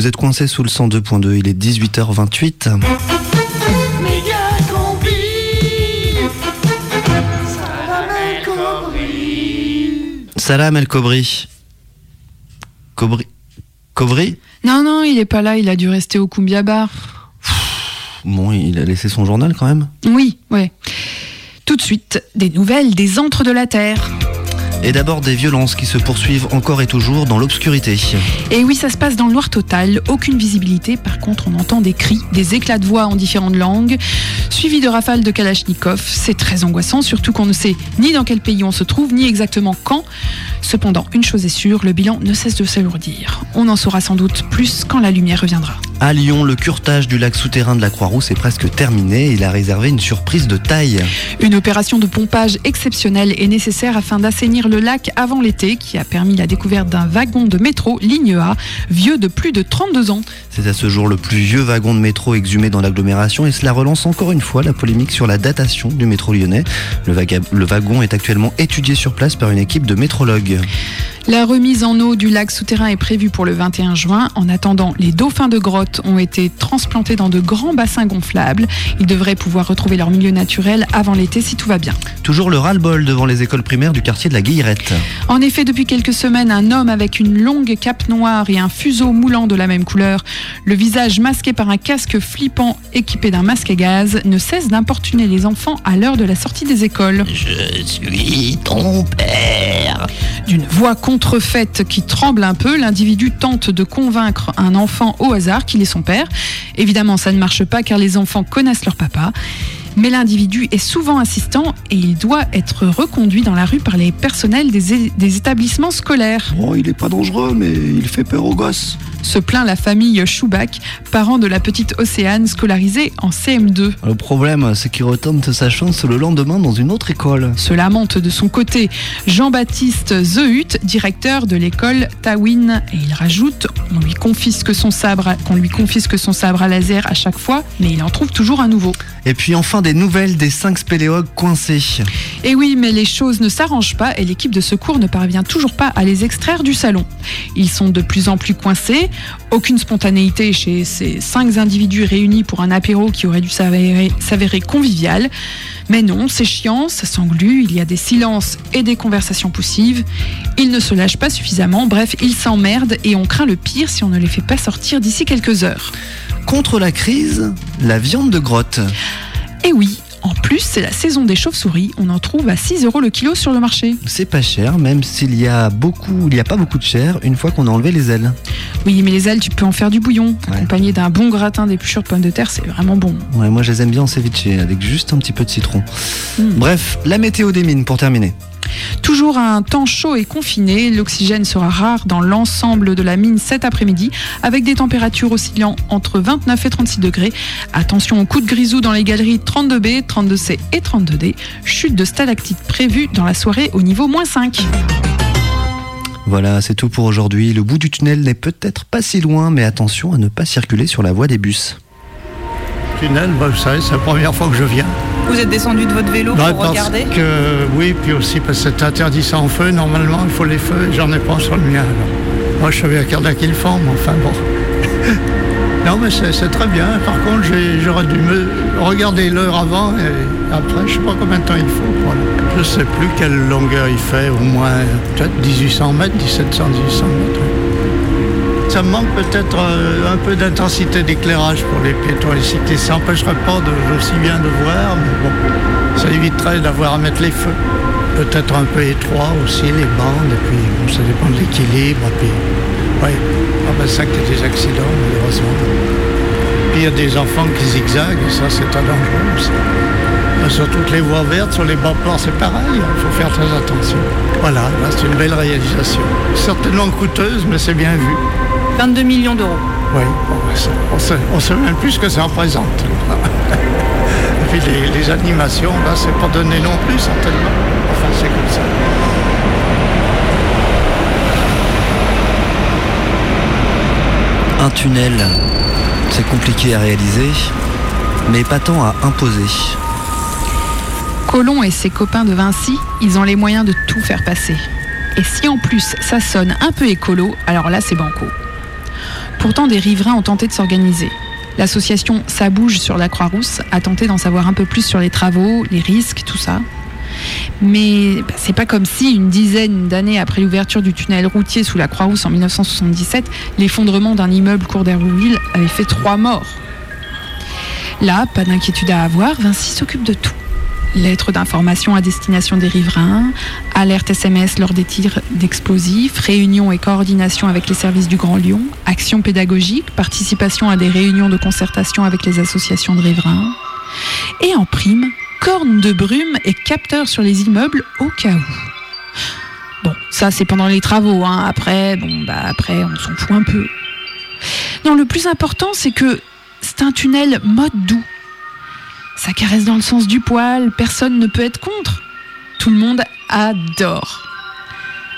Vous êtes coincé sous le 102.2, il est 18h28. Salam El Kobri. Kobri. Kobri?
Non, non, il est pas là, il a dû rester au Kumbia Bar.
Bon, il a laissé son journal quand même.
Oui, ouais. Tout de suite, des nouvelles des antres de la Terre.
Et d'abord des violences qui se poursuivent encore et toujours dans l'obscurité.
Et oui, ça se passe dans le noir total, aucune visibilité. Par contre, on entend des cris, des éclats de voix en différentes langues, suivis de rafales de Kalachnikov. C'est très angoissant, surtout qu'on ne sait ni dans quel pays on se trouve, ni exactement quand. Cependant, une chose est sûre, le bilan ne cesse de s'alourdir. On en saura sans doute plus quand la lumière reviendra.
À Lyon, le curtage du lac souterrain de la Croix-Rousse est presque terminé. Il a réservé une surprise de taille.
Une opération de pompage exceptionnelle est nécessaire afin d'assainir le lac avant l'été, qui a permis la découverte d'un wagon de métro ligne A, vieux de plus de 32 ans.
C'est à ce jour le plus vieux wagon de métro exhumé dans l'agglomération et cela relance encore une fois la polémique sur la datation du métro lyonnais. Le, wagon est actuellement étudié sur place par une équipe de métrologues.
La remise en eau du lac souterrain est prévue pour le 21 juin. En attendant, les dauphins de grotte ont été transplantés dans de grands bassins gonflables. Ils devraient pouvoir retrouver leur milieu naturel avant l'été si tout va bien.
Toujours le ras-le-bol devant les écoles primaires du quartier de la Guillerette.
En effet, depuis quelques semaines, un homme avec une longue cape noire et un fuseau moulant de la même couleur, le visage masqué par un casque flippant équipé d'un masque à gaz, ne cesse d'importuner les enfants à l'heure de la sortie des écoles.
Je suis ton père.
D'une voix contrefaite qui tremble un peu, l'individu tente de convaincre un enfant au hasard qu'il est son père. Évidemment, ça ne marche pas car les enfants connaissent leur papa. Mais l'individu est souvent insistant et il doit être reconduit dans la rue par les personnels des, établissements scolaires.
Oh, il est pas dangereux, mais il fait peur aux gosses.
Se plaint la famille Schubach, parent de la petite Océane scolarisée en CM2.
Le problème, c'est qu'il retente sa chance le lendemain dans une autre école.
Se lamente de son côté Jean-Baptiste Zehut, directeur de l'école Tawin, et il rajoute on lui confisque son sabre, qu'on lui confisque son sabre à laser à chaque fois, mais il en trouve toujours un nouveau.
Et puis enfin des nouvelles des cinq spéléologues coincés.
Et oui, mais les choses ne s'arrangent pas et l'équipe de secours ne parvient toujours pas à les extraire du salon. Ils sont de plus en plus coincés, aucune spontanéité chez ces cinq individus réunis pour un apéro qui aurait dû s'avérer s'avérer convivial. Mais non, c'est chiant, ça s'englue, il y a des silences et des conversations poussives. Ils ne se lâchent pas suffisamment, bref, ils s'emmerdent et on craint le pire si on ne les fait pas sortir d'ici quelques heures.
Contre la crise, la viande de grotte.
Et oui, en plus, c'est la saison des chauves-souris, on en trouve à 6 euros le kilo sur le marché.
C'est pas cher, même s'il y a beaucoup, il y a pas beaucoup de chair une fois qu'on a enlevé les ailes.
Oui, mais les ailes, tu peux en faire du bouillon. Accompagné d'un bon gratin d'épluchures de pommes de terre, c'est vraiment bon.
Ouais, moi je les aime bien en ceviche avec juste un petit peu de citron. Bref, la météo des mines pour terminer.
Toujours un temps chaud et confiné, l'oxygène sera rare dans l'ensemble de la mine cet après-midi, avec des températures oscillant entre 29 et 36 degrés. Attention au coup de grisou dans les galeries 32B, 32C et 32D. Chute de stalactite prévue dans la soirée au niveau moins 5.
Voilà, c'est tout pour aujourd'hui. Le bout du tunnel n'est peut-être pas si loin, mais attention à ne pas circuler sur la voie des bus.
Tunnel, bah, vous savez, c'est la première fois que je viens.
Vous êtes descendu de votre vélo pour
parce
regarder
que, oui, puis aussi parce que c'est interdit en feu. Normalement, il faut les feux et j'en ai pas sur le mien. alors. Moi, je savais à quelle heure qu'ils font, mais enfin bon. *laughs* non, mais c'est très bien. Par contre, j'ai- j'aurais dû me regarder l'heure avant et après, je sais pas combien de temps il faut. Voilà. Je sais plus quelle longueur il fait, au moins peut-être 1800 mètres, 1700, 1800 mètres. Ça manque peut-être euh, un peu d'intensité d'éclairage pour les piétons et cyclistes. Ça n'empêcherait pas aussi bien de voir, mais bon, ça éviterait d'avoir à mettre les feux. Peut-être un peu étroit aussi, les bandes, et puis bon, ça dépend de l'équilibre. Puis, ouais, ah ben, ça a des accidents, malheureusement. Puis il y a des enfants qui zigzaguent, et ça c'est très dangereux aussi. Sur toutes les voies vertes, sur les bas-ports, c'est pareil, il faut faire très attention. Voilà, là, c'est une belle réalisation. Certainement coûteuse, mais c'est bien vu.
22 millions d'euros.
Oui, on sait, on sait même plus ce que ça représente. *laughs* Et puis les, les animations, là, c'est pas donné non plus, certainement. Enfin, c'est comme ça.
Un tunnel, c'est compliqué à réaliser, mais pas tant à imposer.
Colomb et ses copains de Vinci, ils ont les moyens de tout faire passer. Et si en plus ça sonne un peu écolo, alors là c'est banco. Pourtant des riverains ont tenté de s'organiser. L'association Ça bouge sur la Croix-Rousse a tenté d'en savoir un peu plus sur les travaux, les risques, tout ça. Mais bah, c'est pas comme si une dizaine d'années après l'ouverture du tunnel routier sous la Croix-Rousse en 1977, l'effondrement d'un immeuble cours d'Herouville avait fait trois morts. Là, pas d'inquiétude à avoir, Vinci s'occupe de tout. Lettres d'information à destination des riverains, alerte SMS lors des tirs d'explosifs, réunion et coordination avec les services du Grand Lyon, action pédagogique, participation à des réunions de concertation avec les associations de riverains. Et en prime, cornes de brume et capteurs sur les immeubles au cas où. Bon, ça c'est pendant les travaux, hein. après, bon, bah après on s'en fout un peu. Non, le plus important c'est que c'est un tunnel mode doux. Ça caresse dans le sens du poil, personne ne peut être contre. Tout le monde adore.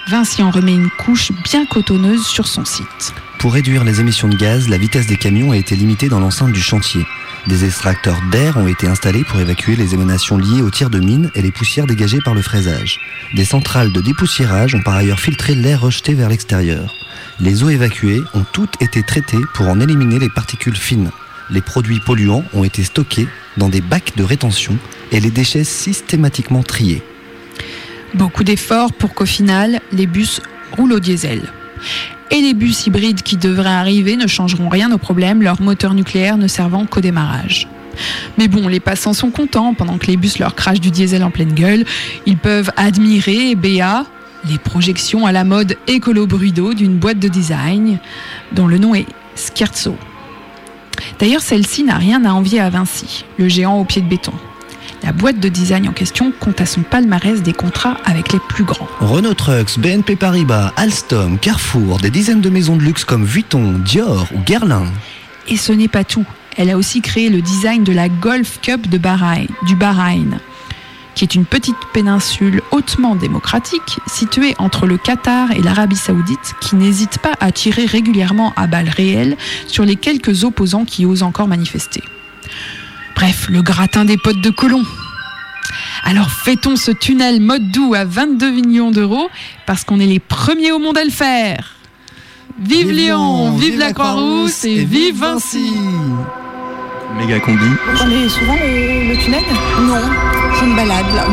Vinci en remet une couche bien cotonneuse sur son site.
Pour réduire les émissions de gaz, la vitesse des camions a été limitée dans l'enceinte du chantier. Des extracteurs d'air ont été installés pour évacuer les émanations liées aux tirs de mine et les poussières dégagées par le fraisage. Des centrales de dépoussiérage ont par ailleurs filtré l'air rejeté vers l'extérieur. Les eaux évacuées ont toutes été traitées pour en éliminer les particules fines. Les produits polluants ont été stockés dans des bacs de rétention et les déchets systématiquement triés.
Beaucoup d'efforts pour qu'au final, les bus roulent au diesel. Et les bus hybrides qui devraient arriver ne changeront rien au problème, leur moteur nucléaire ne servant qu'au démarrage. Mais bon, les passants sont contents pendant que les bus leur crachent du diesel en pleine gueule. Ils peuvent admirer, BA, les projections à la mode écolo-bruido d'une boîte de design dont le nom est Scherzo. D'ailleurs, celle-ci n'a rien à envier à Vinci, le géant au pied de béton. La boîte de design en question compte à son palmarès des contrats avec les plus grands.
Renault Trucks, BNP Paribas, Alstom, Carrefour, des dizaines de maisons de luxe comme Vuitton, Dior ou Guerlain.
Et ce n'est pas tout. Elle a aussi créé le design de la Golf Cup de Bahreïn, du Bahreïn, qui est une petite péninsule hautement démocratique située entre le Qatar et l'Arabie saoudite qui n'hésite pas à tirer régulièrement à balles réelles sur les quelques opposants qui osent encore manifester. Bref, le gratin des potes de colons. Alors fêtons ce tunnel mode doux à 22 millions d'euros parce qu'on est les premiers au monde à le faire? Vive, Lyon, vive, la Croix-Rousse et vive Vinci.
Méga combi.
Vous prenez souvent le, le tunnel
Non, je me balade là.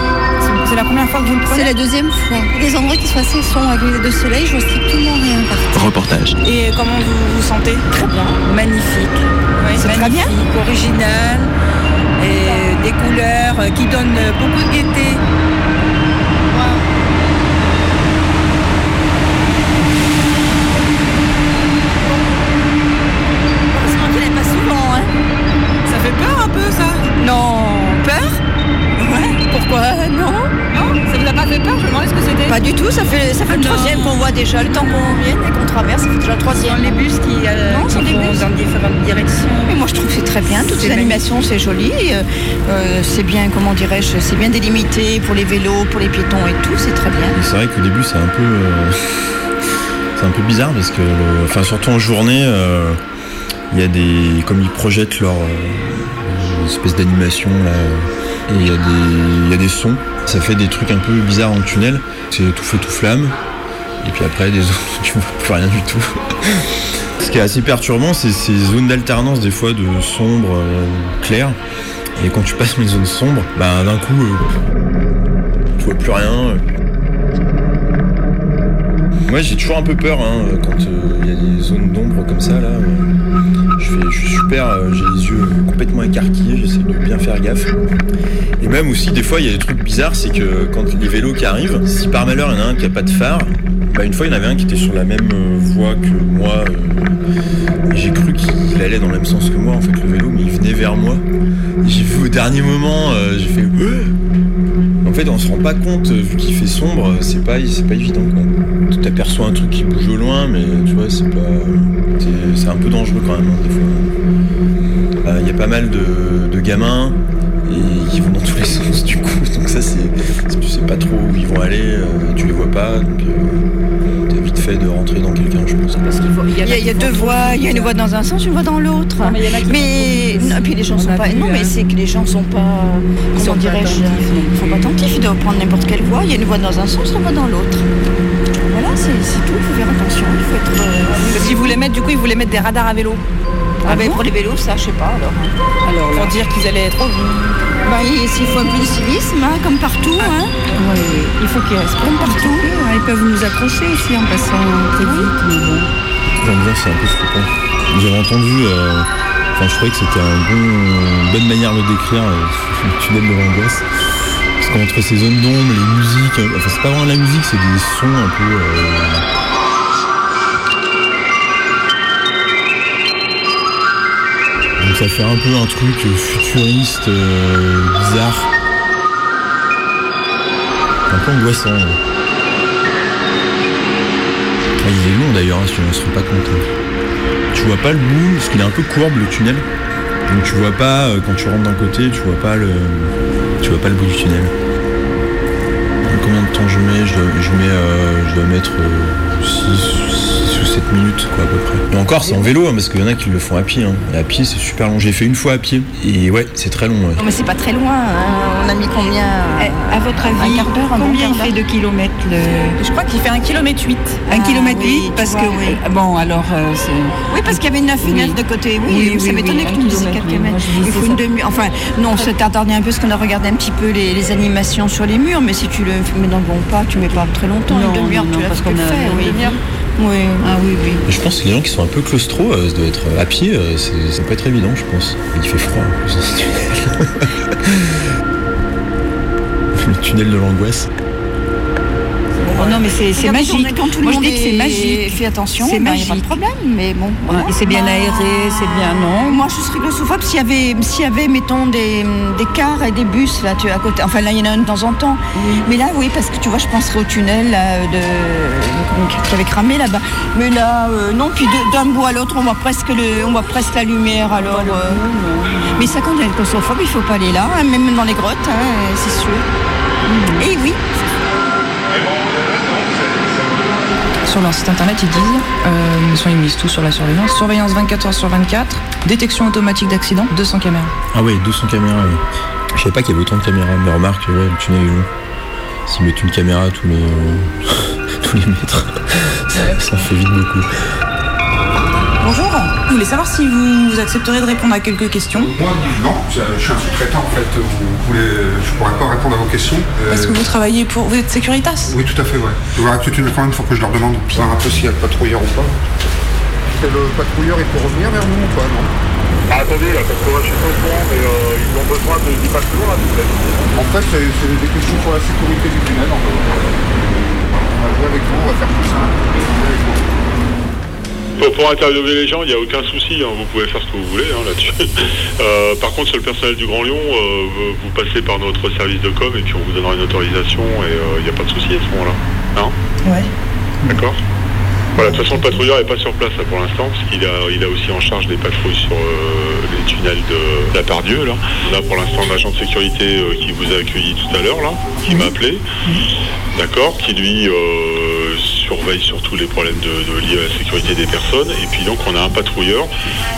C'est la première fois que vous le prenez
C'est la deuxième fois. Les endroits qui sont assez sombres avec les de soleil, je vois strictement rien par terre.
Reportage.
Et comment vous vous sentez?
Très bien. Magnifique.
Oui,
C'est très bien.
magnifique, original, et des couleurs qui donnent beaucoup de gaieté.
Non, peur Ouais. Pourquoi Non.
Non Ça vous a pas fait peur Je me demandais ce que c'était.
Pas du tout, ça fait, ça fait le
Ah
troisième qu'on voit déjà. Le temps qu'on vienne et qu'on traverse, ça fait déjà le troisième.
Dans les bus qui, euh,
Non,
qui
c'est des
vont
bus.
dans différentes directions.
Mais moi je trouve que c'est très bien, toutes ces animations c'est joli, euh, euh, c'est bien, comment dirais-je, c'est bien délimité pour les vélos, pour les piétons et tout, c'est très bien.
C'est vrai qu'au début c'est un peu euh, *laughs* c'est un peu bizarre parce que le- enfin surtout en journée euh, il y a des comme ils projettent leur euh, espèce d'animation là. Et il y a des y a des sons. Ça fait des trucs un peu bizarres le tunnel. C'est tout feu tout flamme. Et puis après des zones où tu vois plus rien du tout. *laughs* Ce qui est assez perturbant c'est ces zones d'alternance des fois de sombre euh, clair. Et quand tu passes les zones sombres bah d'un coup euh, tu vois plus rien. Moi j'ai toujours un peu peur hein, quand euh, il y a des zones d'ombre comme ça là. Je, suis super, euh, j'ai les yeux complètement écarquillés, j'essaie de bien faire gaffe. Et même aussi des fois il y a des trucs bizarres, c'est que quand les vélos qui arrivent, si par malheur il y en a un qui a pas de phare, bah une fois il y en avait un qui était sur la même euh, voie que moi. euh, et j'ai cru qu'il allait dans le même sens que moi en fait le vélo, mais il venait vers moi. Et j'ai vu au dernier moment, j'ai fait. En fait, on se rend pas compte, vu qu'il fait sombre, c'est pas, pas évident quoi. Tu t'aperçois un truc qui bouge au loin, mais tu vois, c'est pas. c'est- C'est un peu dangereux quand même, hein, des fois. Euh, Il y a pas mal de, de gamins et qui vont dans tous les sens du coup, *laughs* donc ça c'est. c'est- Tu sais pas trop où ils vont aller, euh, tu les vois pas, donc euh, t'as vite fait de rentrer dans quelqu'un, je pense.
Il y a, il y a deux voies, il y a une voie dans un sens, une voie dans l'autre.
mais il y en a qui
Mais
font
non, puis les gens
On
sont
a
pas.
vu,
Non, mais
hein.
c'est que les gens sont pas.
Ils sont
dirais-je Ils sont pas attentifs. Ils doivent prendre n'importe quelle voie. Il y a une voie dans un sens, une voie dans l'autre. C'est tout. Il faut faire attention. Il faut être. euh,
Parce qu'ils voulaient mettre, du coup, ils voulaient mettre des radars à vélo.
Ah, ben pour les vélos, ça, je sais pas alors.
Alors, pour dire qu'ils allaient vite.
Bah, il faut un peu de civisme, hein, comme partout. Hein.
Oui, oui. Il faut qu'ils restent
Comme partout.
Ils peuvent nous accrocher ici en passant très vite, mais bon.
L'ambiance c'est un peu flippant. J'avais entendu, euh, enfin je trouvais que c'était une bonne manière de décrire euh, *laughs* le tunnel de l'angoisse. Qu'entre ces zones d'ombre, les musiques, euh, enfin c'est pas vraiment la musique, c'est des sons un peu. euh, Donc ça fait un peu un truc futuriste, euh, bizarre. Un peu angoissant. Ah, il est long d'ailleurs, hein, si on se rend pas compte. hein. Tu vois pas le bout, parce qu'il est un peu courbe le tunnel. Donc tu vois pas, euh, quand tu rentres d'un côté, tu vois pas le. Tu vois pas le bout du tunnel. Donc, Combien de temps je mets? Je mets, euh, je dois mettre 6 ou 7 minutes quoi à peu près. Et encore c'est en vélo hein, parce qu'il y en a qui le font à pied. hein. Et à pied c'est super long. J'ai fait une fois à pied. Et ouais, c'est très long. ouais.
Non, mais c'est pas très loin. hein. On a mis combien
Eh, À votre avis,
Un quart d'heure, bon
combien il fait de kilomètres le... Je crois qu'il fait un kilomètre 8. Un
Ah,
kilomètre
oui,
8
tu
parce
vois,
que
oui.
Bon, alors euh, c'est...
Oui, parce qu'il y avait 9
Oui.
9 de côté. Oui,
Oui,
ça
oui,
m'étonnait
oui,
que tu me dises
kilomètre,
4
oui. Moi, je
Il faut
ça.
une demi Enfin, non, on s'est attardé un peu parce qu'on a regardé un petit peu les, les animations sur les murs, mais si tu le mets dans le bon pas, tu mets pas très longtemps.
Non,
une demi-heure,
non,
tu
non,
l'as
parce
fait
qu'on a
faire. Ah oui,
je pense que les gens qui sont un peu claustro, euh, ça doit être à pied, euh, c'est- ça peut être évident, je pense. Il fait froid en plus dans ce tunnel. *laughs* Le tunnel de l'angoisse.
Oh non, mais c'est magique. quand tout le Moi, je monde dis que c'est est- magique. fait attention, c'est ben, y a pas de magique. problème. Mais bon. Et c'est bien Bah, aéré, c'est bien, non? Moi, je serais claustrophobe s'il y avait, s'il y avait, mettons, des, des cars et des bus là, tu à côté. Enfin, là, il y en a un de temps en temps. Mais là, oui, parce que tu vois, je penserais au tunnel là, de, qui avait cramé là-bas. Mais là, euh, non. Puis d'un bout à l'autre, on voit presque le, on voit presque la lumière. Alors, euh, mais ça, quand on est claustrophobe, il faut pas aller là, hein, même dans les grottes, hein, c'est sûr. Et oui.
Sur leur site internet, ils disent, euh, ils sont- ils misent tout sur la surveillance. Surveillance 24 heures sur 24, détection automatique d'accident, 200 caméras.
Ah ouais, 200 caméras, oui. Je savais pas qu'il y avait autant de caméras, mais remarque, ouais, le tunnel est long. S'ils mettent une caméra tous les, *laughs* tous les mètres, ça, *laughs* ça fait vite beaucoup.
Bonjour, je voulais savoir si vous, vous accepteriez de répondre à quelques questions.
Moi, non, je je suis un sous-traitant en fait. Vous voulez, je pourrais pas répondre à vos questions. Euh,
Est-ce que vous travaillez pour... Vous êtes Securitas
Oui, tout à fait, ouais. Y aura toute une quand même, il faut que je leur demande. Voir un peu s'il y a le patrouilleur ou pas. Que le patrouilleur, il peut revenir vers nous ou pas, non
Ah, attendez, là, parce que je suis pas au courant, mais euh, ils ont besoin de 10 patrouilleurs, là, s'il vous plaît.
En fait, c'est des questions pour la sécurité du tunnel, en fait. On va jouer avec vous, on va faire tout ça.
Pour, pour interviewer les gens, il n'y a aucun souci, hein, vous pouvez faire ce que vous voulez hein, là-dessus. *laughs* Euh, par contre, sur le personnel du Grand Lyon, euh, vous- vous passez par notre service de com et puis on vous donnera une autorisation et euh, il n'y a pas de souci à ce moment-là. Non
Ouais.
D'accord? Voilà, de toute façon, le patrouilleur n'est pas sur place là, pour l'instant, parce qu'il a, il a aussi en charge des patrouilles sur euh, les tunnels de la Pardieu. Là. On a pour l'instant un agent de sécurité euh, qui vous a accueilli tout à l'heure, là, qui m'a appelé, d'accord, qui lui euh, surveille surtout les problèmes de, de- liés à la sécurité des personnes. Et puis donc, on a un patrouilleur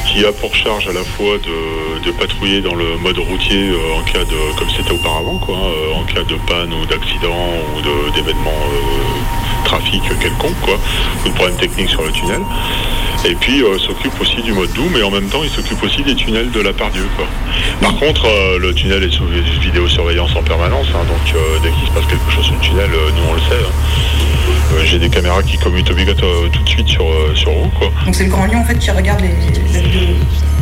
qui a pour charge à la fois de, patrouiller dans le mode routier euh, en cas de, comme c'était auparavant, quoi, euh, en cas de panne ou d'accident ou d'événement euh, trafic quelconque, quoi, ou de problème technique sur le tunnel. Et puis s'occupe aussi du mode doux, mais en même temps il s'occupe aussi des tunnels de la Pardieu. Quoi. Par contre, le tunnel est sous vidéosurveillance en permanence, hein, donc dès qu'il se passe quelque chose sur le tunnel, nous on le sait. hein. Euh, J'ai des caméras qui commutent obligatoirement tout de suite sur, euh, sur vous. Quoi.
Donc c'est le Grand Lyon en fait qui regarde les, les vidéos.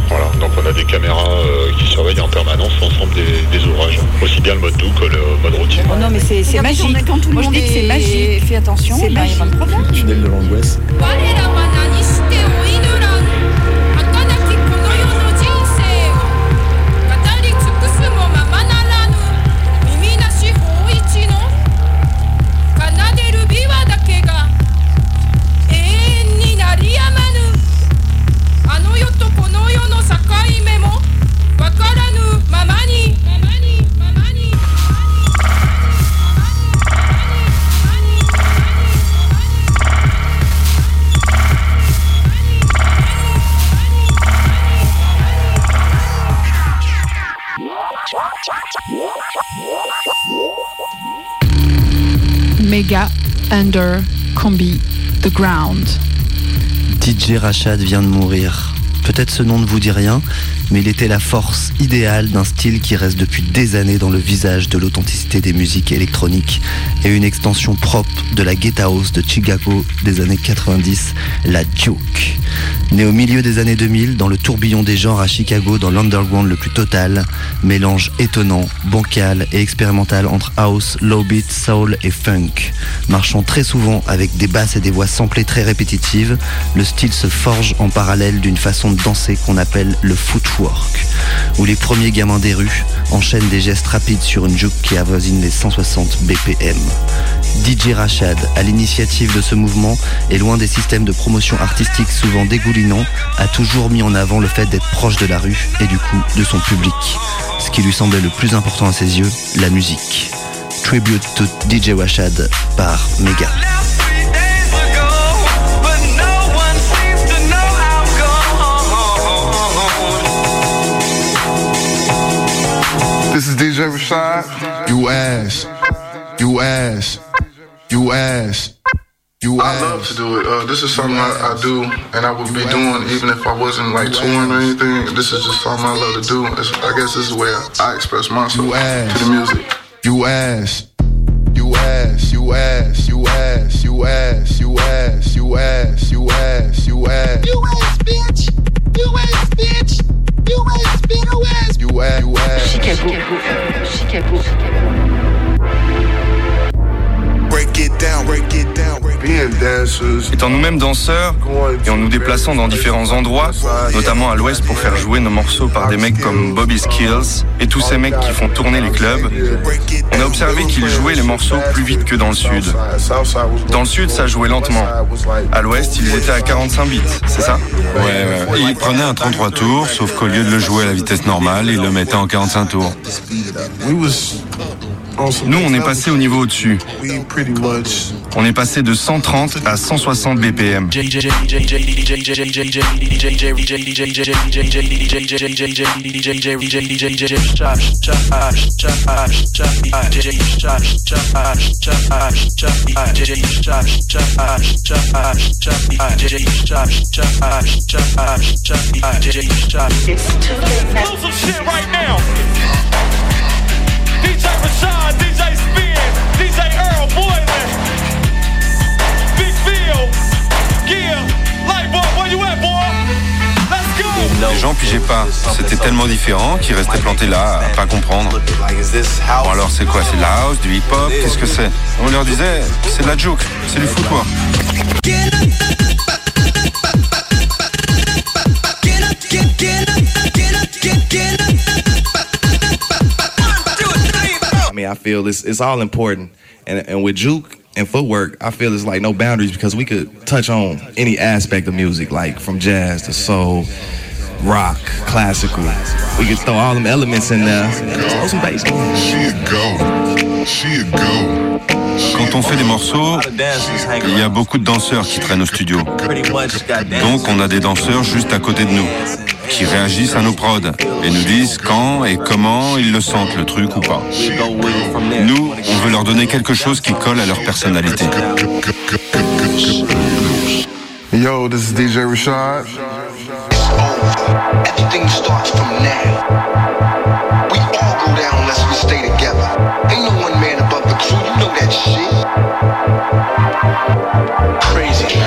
Voilà, donc on a des caméras euh, qui surveillent en permanence l'ensemble des, des ouvrages, aussi bien le mode doux que le mode routier.
Oh non, mais c'est c'est magique. Quand tout le Moi, je monde dis que c'est est- magique. fait attention, C'est y a pas de problème.
Tunnel de l'angoisse.
Mega Under Combi The Ground.
DJ Rachad vient de mourir. Peut-être ce nom ne vous dit rien, mais il était la force idéale d'un style qui reste depuis des années dans le visage de l'authenticité des musiques électroniques et une extension propre de la Get House de Chicago des années 90, la Duke. Né au milieu des années 2000, dans le tourbillon des genres à Chicago, dans l'underground le plus total, mélange étonnant, bancal et expérimental entre house, low beat, soul et funk. Marchant très souvent avec des basses et des voix samplées très répétitives, le style se forge en parallèle d'une façon de danser qu'on appelle le footwork, où les premiers gamins des rues enchaînent des gestes rapides sur une juke qui avoisine les 160 BPM. DJ Rachad, à l'initiative de ce mouvement et loin des systèmes de promotion artistique souvent dégoulinants, a toujours mis en avant le fait d'être proche de la rue et du coup de son public. Ce qui lui semblait le plus important à ses yeux, la musique. Tribute to DJ Rachad par Mega.
This is DJ Rashad.
You ass. You ass. You ass. You ass.
I love to do it. Uh, this is something I, I do, and I would be doing even if I wasn't like touring or anything. This is just something I love to do. It's, I guess this is where I express myself to the music.
You ass. You ass. You ass. You ass. You ass. You ass. You ass. You ass. You ass.
You ass bitch! You ass bitch!
US, US, US, US.
Chicago. Chicago.
Étant nous-mêmes danseurs et en nous déplaçant dans différents endroits, notamment à l'ouest pour faire jouer nos morceaux par des mecs comme Bobby Skills et tous ces mecs qui font tourner les clubs, on a observé qu'ils jouaient les morceaux plus vite que dans le sud. Dans le sud, ça jouait lentement. À l'ouest, ils étaient à 45 bits, c'est ça?
Ouais, ouais. Il prenait un 33 tours, sauf qu'au lieu de le jouer à la vitesse normale, il le mettait en 45 tours.
Nous, on est passé au niveau au-dessus. On est passé de 130 à 160 BPM.
DJ Rashad, DJ Spin, DJ Earl Boylan, Big Phil, yeah, Lightboy, where you at, boy? Let's go.
Les gens pigeaient pas. C'était tellement différent qu'ils restaient plantés là, à pas comprendre. Bon alors c'est quoi? C'est de la house, du hip-hop? Qu'est-ce que c'est? On leur disait, c'est de la juke, c'est du footwork.
I feel it's it's all important, and and with juke and footwork, I feel it's like no boundaries because we could touch on any aspect of music, like from jazz to soul, rock, classical. We could throw all them elements in there. Throw some bass.
Quand on fait des morceaux, il y a beaucoup de danseurs qui traînent au studio. Donc on a des danseurs juste à côté de nous, qui réagissent à nos prods et nous disent quand et comment ils le sentent le truc ou pas. Nous, on veut leur donner quelque chose qui colle à leur personnalité.
Yo, this is DJ Rashad.
Everything starts from now. Unless we stay together. Ain't no one man above the crew, you know that shit. Crazy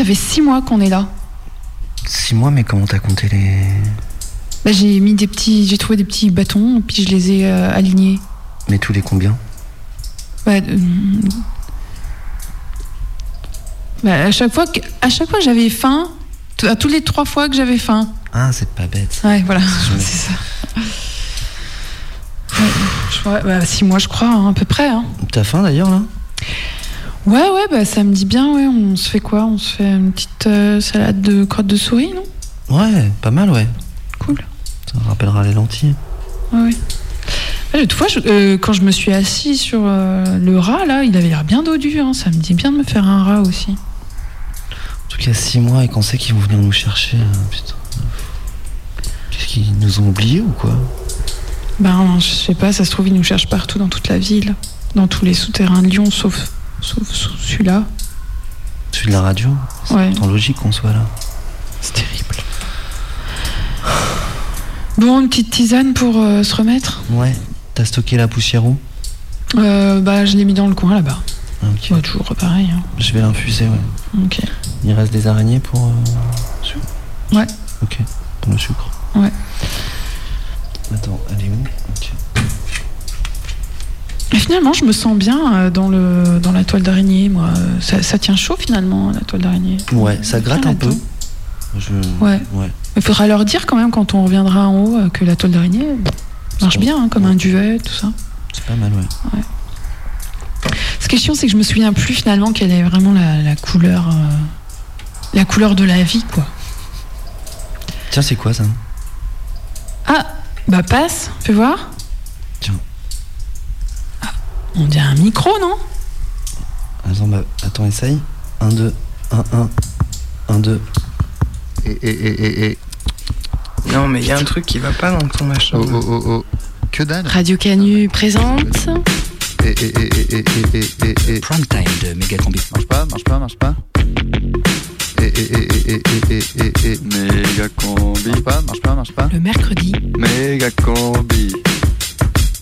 ça fait six mois qu'on est là.
Six mois, mais comment t'as compté les.
Bah, j'ai mis des petits, j'ai trouvé des petits bâtons, puis je les ai euh, alignés.
Mais tous les combien
Bah, euh, bah, à chaque fois que, à chaque fois j'avais faim, à tous les trois fois que j'avais faim.
Ah, c'est pas bête.
Ouais, voilà, c'est *laughs* ça. Ouais, je- ouais, bah, six mois, je crois, hein, à peu près. Hein.
T'as faim d'ailleurs là?
Ouais, ouais, bah, ça me dit bien, ouais. On se fait quoi? On se fait une petite euh, salade de crottes de souris, non?
Ouais, pas mal, ouais.
Cool.
Ça me rappellera les lentilles.
Ouais, ouais. Ouais, L'autre fois, je- euh, quand je me suis assis sur euh, le rat, là, il avait l'air bien dodu. Hein. Ça me dit bien de me faire un rat aussi.
En tout cas, six mois et qu'on sait qu'ils vont venir nous chercher. euh, putain. Qu'est-ce qu'ils nous ont oubliés ou quoi?
Ben, je sais pas, ça se trouve, ils nous cherchent partout dans toute la ville, dans tous les souterrains de Lyon, sauf, sauf celui-là.
Celui de la radio C'est
Ouais.
logique qu'on soit là.
C'est terrible. Bon, une petite tisane pour euh, se remettre
Ouais. T'as stocké la poussière où?
Euh, Bah, je l'ai mis dans le coin là-bas.
Ok.
Ouais, toujours pareil. hein.
Je vais l'infuser, ouais.
Ok.
Il reste des araignées pour. euh,
Ouais.
Ok. Pour le sucre.
Ouais.
Attends, elle est où? Ok.
Et finalement, je me sens bien euh, dans, le, dans la toile d'araignée, moi. Ça, ça tient chaud finalement, la toile d'araignée.
Ouais, ça gratte un peu. Je...
Ouais.
Ouais.
Il faudra leur dire quand même quand on reviendra en haut que la toile d'araignée marche bien, hein, comme un duvet, tout ça.
C'est pas mal, ouais.
Ce qui est chiant, c'est que je me souviens plus finalement quelle est vraiment la, la couleur, euh, la couleur de la vie, quoi.
Tiens, c'est quoi ça?
Ah, bah passe, fais voir.
Tiens.
Ah, on dirait un micro, non
Attends, bah, attends, essaye. 1, 2, 1, 1, 1, 2.
Et, et, et, et, et.
Non, mais il y a un truc qui va pas dans ton machin.
Oh, oh, oh, oh. Que dalle
Radio Canu présente.
Et, et, et, et, et, et, et, et.
Prime time de Megacombi.
Marche pas, marche pas, marche pas. Et, et, et, et, et, et, et, et.
Méga combi.
Marche pas, marche pas, marche pas.
Le mercredi,
Méga combi.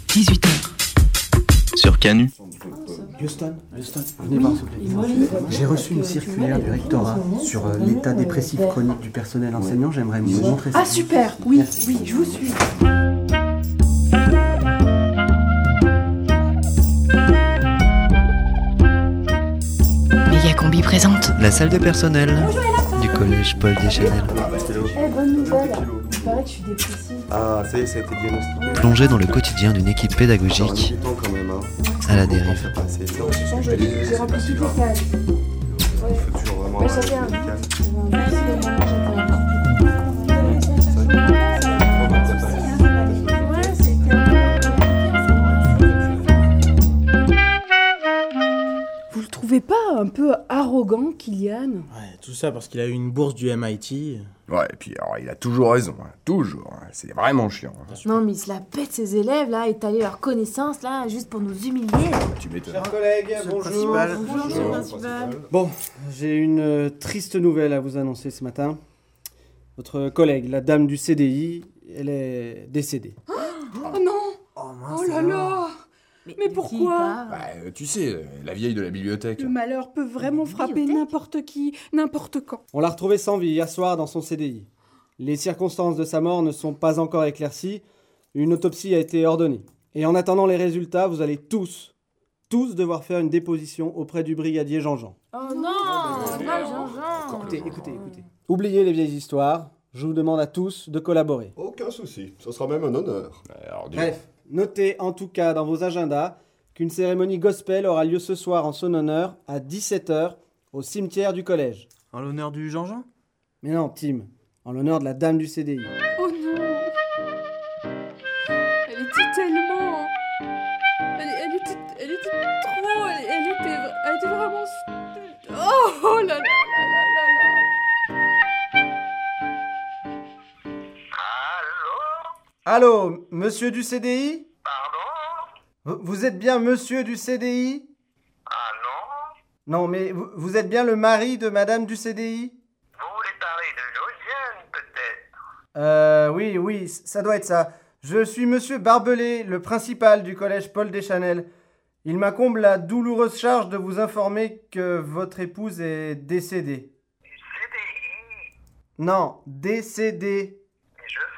18h.
Sur Canu.
Houston, Houston, venez voir s'il vous plaît. J'ai reçu une circulaire du rectorat sur euh, l'état dépressif chronique du personnel enseignant. J'aimerais vous montrer ça.
Ah super, oui, oui, je vous suis.
Megacombi présente.
La salle de personnel du collège Paul Deschanel.
Eh, bonne nouvelle. Il paraît que je suis dépressive.
Ah, ça y est, ça a été diagnostiqué.
Plongé dans le quotidien d'une équipe pédagogique
hein.
À la dérive.
Pas assez de temps.
J'ai rempli toutes les cases.
Il faut toujours vraiment
un- Ouais, c'était Vous le trouvez pas un peu arrogant, Kylian?
Ouais, tout ça parce qu'il a eu une bourse du MIT.
Ouais, et puis alors, il a toujours raison, hein, toujours. hein, C'est vraiment chiant. hein.
Non, mais il se la pète ses élèves là, étaler leurs connaissances là, juste pour nous humilier.
Tu m'étonnes.
Chers collègues, bonjour.
Bonjour, monsieur le principal.
Bon, j'ai une euh, triste nouvelle à vous annoncer ce matin. Votre collègue, la dame du CDI, elle est décédée.
Oh non Oh là là Mais, pourquoi
Bah, euh, tu sais, euh, la vieille de la bibliothèque.
Le malheur peut vraiment frapper n'importe qui, n'importe quand.
On l'a retrouvée sans vie hier soir dans son CDI. Les circonstances de sa mort ne sont pas encore éclaircies. Une autopsie a été ordonnée. Et en attendant les résultats, vous allez tous, tous devoir faire une déposition auprès du brigadier Jean-Jean.
Oh non Pas Jean-Jean
Écoutez, écoutez, écoutez. Oubliez les vieilles histoires. Je vous demande à tous de collaborer.
Aucun souci, ce sera même un honneur. Alors, dis-
Bref, notez en tout cas dans vos agendas qu'une cérémonie gospel aura lieu ce soir en son honneur à 17h au cimetière du collège.
En l'honneur du Jean-Jean?
Mais non, Tim, en l'honneur de la dame du CDI.
Oh non Elle était tellement... Elle, elle était, elle était trop... Elle, elle était, elle était vraiment... Oh, oh là là là là là
Allô, monsieur du CDI Pardon? Vous êtes bien monsieur du CDI Ah non Non, mais vous, vous êtes bien le mari de madame du CDI Vous voulez parler de Josiane, peut-être Euh, oui, oui, ça doit être ça. Je suis monsieur Barbelé, le principal du collège Paul Deschanel. Il m'incombe la douloureuse charge de vous informer que votre épouse est décédée. CDI Non, décédée.
Je qu'elle est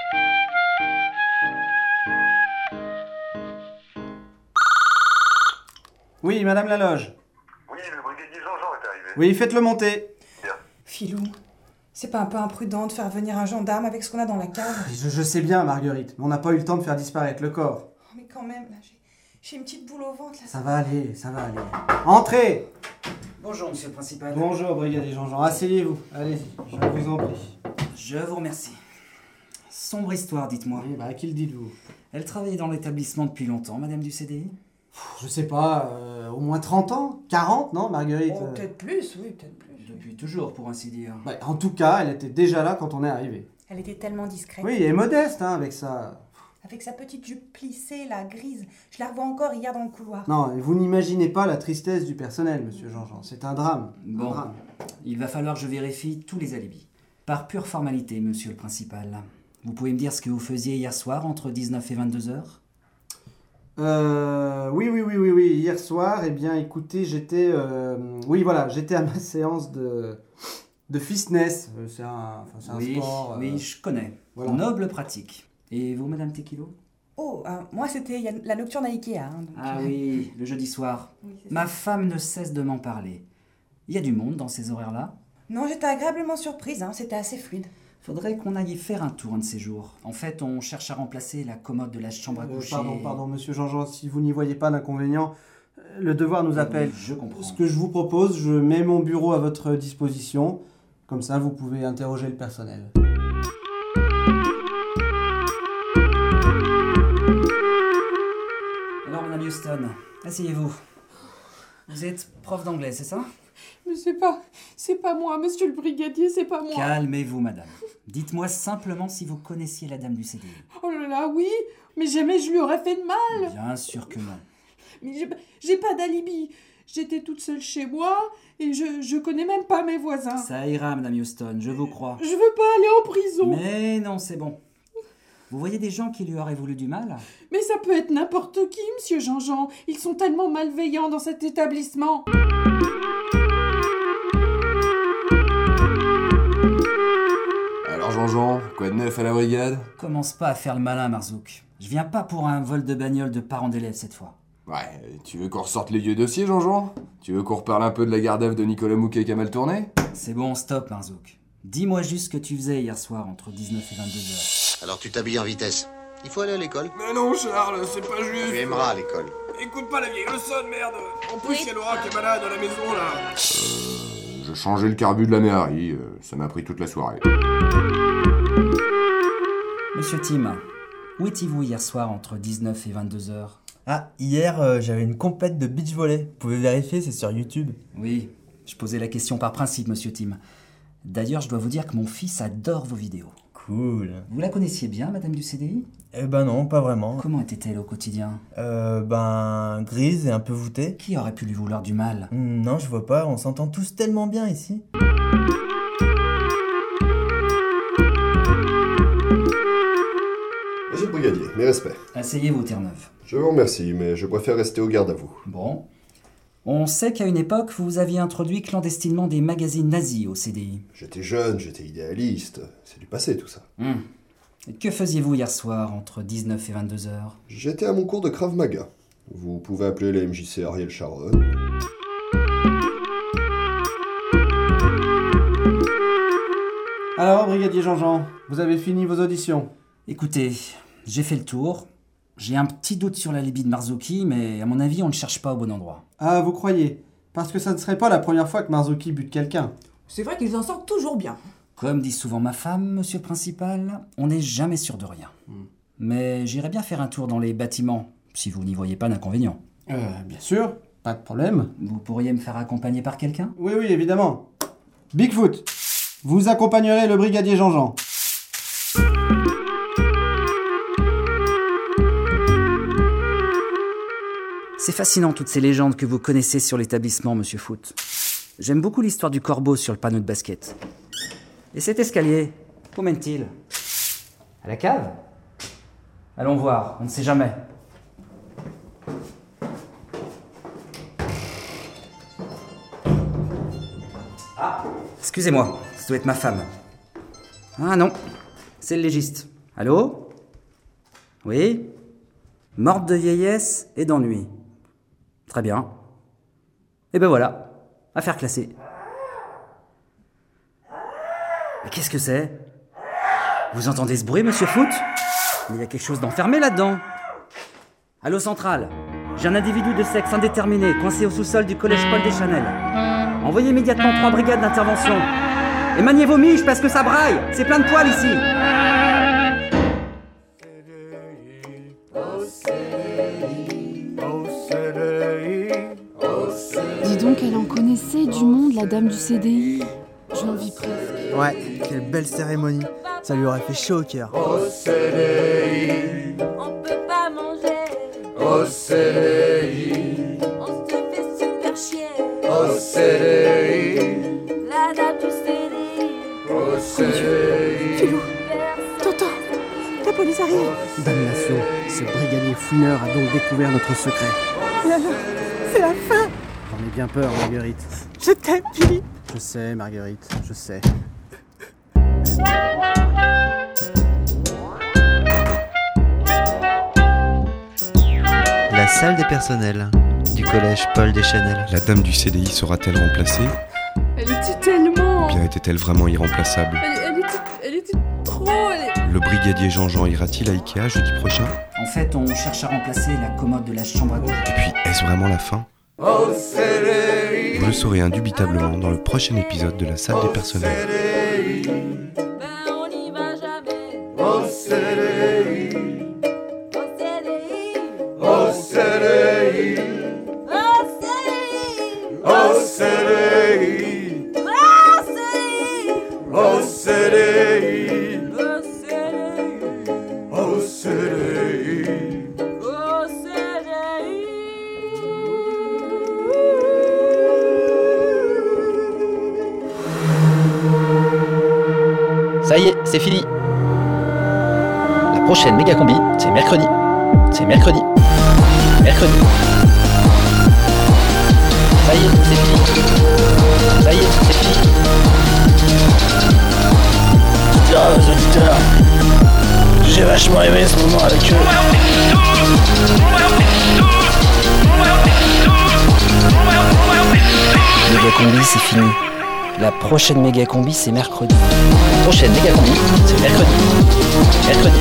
Oui, madame la loge.
Oui, le brigadier Jean-Jean est arrivé.
Oui, faites-le monter.
Filou, c'est pas un peu imprudent de faire venir un gendarme avec ce qu'on a dans la cave?
Je, je sais bien, Marguerite, mais on n'a pas eu le temps de faire disparaître le corps.
Oh, Mais quand même, là, j'ai- j'ai une petite boule au ventre. Là.
Ça va aller, ça va aller. Entrez
Bonjour, monsieur le principal.
Bonjour, brigadier Jean-Jean. Asseyez-vous, allez-y, je vous en prie.
Je vous remercie. Sombre histoire, dites-moi.
Oui, bah, à qui le dites-vous?
Elle travaillait dans l'établissement depuis longtemps, madame du CDI
Je sais pas, euh, au moins 30 ans 40, non, Marguerite
Oh,
euh,
peut-être plus, oui, peut-être plus.
Depuis toujours, pour ainsi dire.
bah, En tout cas, elle était déjà là quand on est arrivé.
Elle était tellement discrète.
Oui, et modeste, hein, avec ça.
Avec sa petite jupe plissée, la grise. Je la revois encore hier dans le couloir.
Non, et vous n'imaginez pas la tristesse du personnel, monsieur Jean-Jean. C'est un drame. un
Bon,
drame.
il va falloir que je vérifie tous les alibis. Par pure formalité, monsieur le principal. Vous pouvez me dire ce que vous faisiez hier soir entre 19 et 22 heures?
Euh, oui, oui, oui, oui, oui. Hier soir, eh bien, écoutez, j'étais, euh, oui, voilà, j'étais à ma séance de de fitness. Euh, C'est un, enfin, c'est un
Oui,
sport. euh,
oui, je connais.
voilà.
Noble pratique. Et vous, madame Tequilo?
Oh, euh, moi c'était il y a la nocturne à Ikea. hein, donc,
Ah
euh,
oui, *laughs* le jeudi soir.
Oui,
Ma femme ne cesse de m'en parler. Il y a du monde dans ces horaires-là?
Non, j'étais agréablement surprise, hein, c'était assez fluide.
Faudrait qu'on aille faire un tour un de ces jours. En fait, on cherche à remplacer la commode de la chambre à
Euh,
coucher.
pardon, pardon, monsieur Jean-Jean, si vous n'y voyez pas d'inconvénient, euh, le devoir nous
Oui,
appelle.
je comprends.
Ce que je vous propose, je mets mon bureau à votre disposition. Comme ça, vous pouvez interroger le personnel.
Alors, madame Houston, asseyez-vous. Vous êtes prof d'anglais, c'est ça?
Mais c'est pas, c'est pas moi, monsieur le brigadier, c'est pas moi.
Calmez-vous, madame. Dites-moi simplement si vous connaissiez la dame du CDI.
Oh là là, oui, mais jamais je lui aurais fait de mal.
Bien sûr que non.
Mais j'ai- j'ai pas d'alibi. J'étais toute seule chez moi et je, je connais même pas mes voisins.
Ça ira, madame Houston, je vous crois.
Je veux pas aller en prison.
Mais non, c'est bon. Vous voyez des gens qui lui auraient voulu du mal?
Mais ça peut être n'importe qui, monsieur Jean-Jean. Ils sont tellement malveillants dans cet établissement.
Alors Jean-Jean, quoi de neuf à la brigade?
Commence pas à faire le malin, Marzouk. Je viens pas pour un vol de bagnole de parents d'élèves cette fois.
Ouais, tu veux qu'on ressorte les vieux dossiers Jean-Jean? Tu veux qu'on reparle un peu de la garde de Nicolas Mouquet qui a mal tourné?
C'est bon, stop, Marzouk. Dis-moi juste ce que tu faisais hier soir entre 19 et 22 heures.
Alors tu t'habilles en vitesse. Il faut aller à l'école.
Mais non Charles, c'est pas juste
Tu aimeras l'école.
Écoute pas la vieille leçon, merde En plus, il y a Laura qui est malade à la maison, là Euh... Je changeais le carbu de la mairie, euh, ça m'a pris toute la soirée.
Monsieur Tim, où étiez-vous hier soir entre 19 et 22 heures?
Ah, hier, euh, j'avais une compète de beach volley. Vous pouvez vérifier, c'est sur YouTube.
Oui, je posais la question par principe, monsieur Tim. D'ailleurs, je dois vous dire que mon fils adore vos vidéos.
Cool.
Vous la connaissiez bien, madame du CDI
Eh ben non, pas vraiment.
Comment était-elle au quotidien?
Euh, ben, grise et un peu voûtée.
Qui aurait pu lui vouloir du mal?
Hmm, Non, je vois pas, on s'entend tous tellement bien ici.
Monsieur le brigadier, mes respects.
Asseyez-vous, Terre-Neuve.
Je vous remercie, mais je préfère rester au garde à vous.
Bon. On sait qu'à une époque, vous aviez introduit clandestinement des magazines nazis au CDI.
J'étais jeune, j'étais idéaliste. C'est du passé tout ça.
Hmm. Et que faisiez-vous hier soir entre 19 et 22 heures?
J'étais à mon cours de Krav Maga. Vous pouvez appeler la MJC Ariel Sharon.
Alors, brigadier Jean-Jean, vous avez fini vos auditions?
Écoutez, j'ai fait le tour. J'ai un petit doute sur la libye de Marzouki, mais à mon avis, on ne cherche pas au bon endroit.
Ah, vous croyez? Parce que ça ne serait pas la première fois que Marzuki bute quelqu'un.
C'est vrai qu'ils en sortent toujours bien.
Comme dit souvent ma femme, monsieur le principal, on n'est jamais sûr de rien. Mais j'irai bien faire un tour dans les bâtiments, si vous n'y voyez pas d'inconvénient.
Euh, bien sûr, pas de problème.
Vous pourriez me faire accompagner par quelqu'un?
Oui, oui, évidemment. Bigfoot, vous accompagnerez le brigadier Jean-Jean.
C'est fascinant toutes ces légendes que vous connaissez sur l'établissement, monsieur Foot. J'aime beaucoup l'histoire du corbeau sur le panneau de basket. Et cet escalier, où mène-t-il? À la cave? Allons voir, on ne sait jamais. Ah, excusez-moi, ça doit être ma femme. Ah non, c'est le légiste. Allô? Oui? Morte de vieillesse et d'ennui. Très bien. Et ben voilà, affaire classée. Mais qu'est-ce que c'est? Vous entendez ce bruit, monsieur Foot? Il y a quelque chose d'enfermé là-dedans. Allô centrale J'ai un individu de sexe indéterminé coincé au sous-sol du collège Paul Deschanel. Envoyez immédiatement trois brigades d'intervention. Et maniez vos miches parce que ça braille C'est plein de poils ici
dame du CDI. Je l'envie presque.
Ouais, quelle belle cérémonie. Ça lui aurait fait chaud au cœur.
On peut pas manger. Au CDI. On se fait super chier. Au CDI. La dame du CDI. Au CDI.
Philou, Tonton, la police arrive.
Dame Lasso, ce brigadier fouineur a donc découvert notre secret.
Là là, c'est la fin.
J'en ai bien peur, Marguerite.
Je t'aime, Philippe.
Je sais, Marguerite, je sais.
La salle des personnels du collège Paul Deschanel.
La dame du CDI sera-t-elle remplacée?
Elle était tellement.
Ou bien était-elle vraiment irremplaçable?
Elle, elle était, elle était trop. elle-
Le brigadier Jean-Jean ira-t-il à Ikea jeudi prochain?
En fait, on cherche à remplacer la commode de la chambre à coucher.
Et puis, est-ce vraiment la fin?
Au CDI.
Vous le saurez indubitablement dans le prochain épisode de la salle des personnels.
Prochaine méga combi, c'est mercredi. C'est mercredi. Mercredi. Ça y est, c'est fini. Ça y est, c'est fini.
Aux auditeurs, j'ai vachement aimé ce moment avec eux.
Méga combi, c'est fini. La prochaine méga combi, c'est mercredi. La prochaine méga combi, c'est mercredi. Mercredi.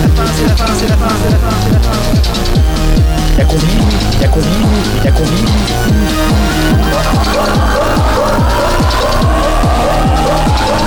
La fin, c'est la fin, c'est la fin, c'est la fin, c'est la fin.
La combi, la combi, la combi. La combi.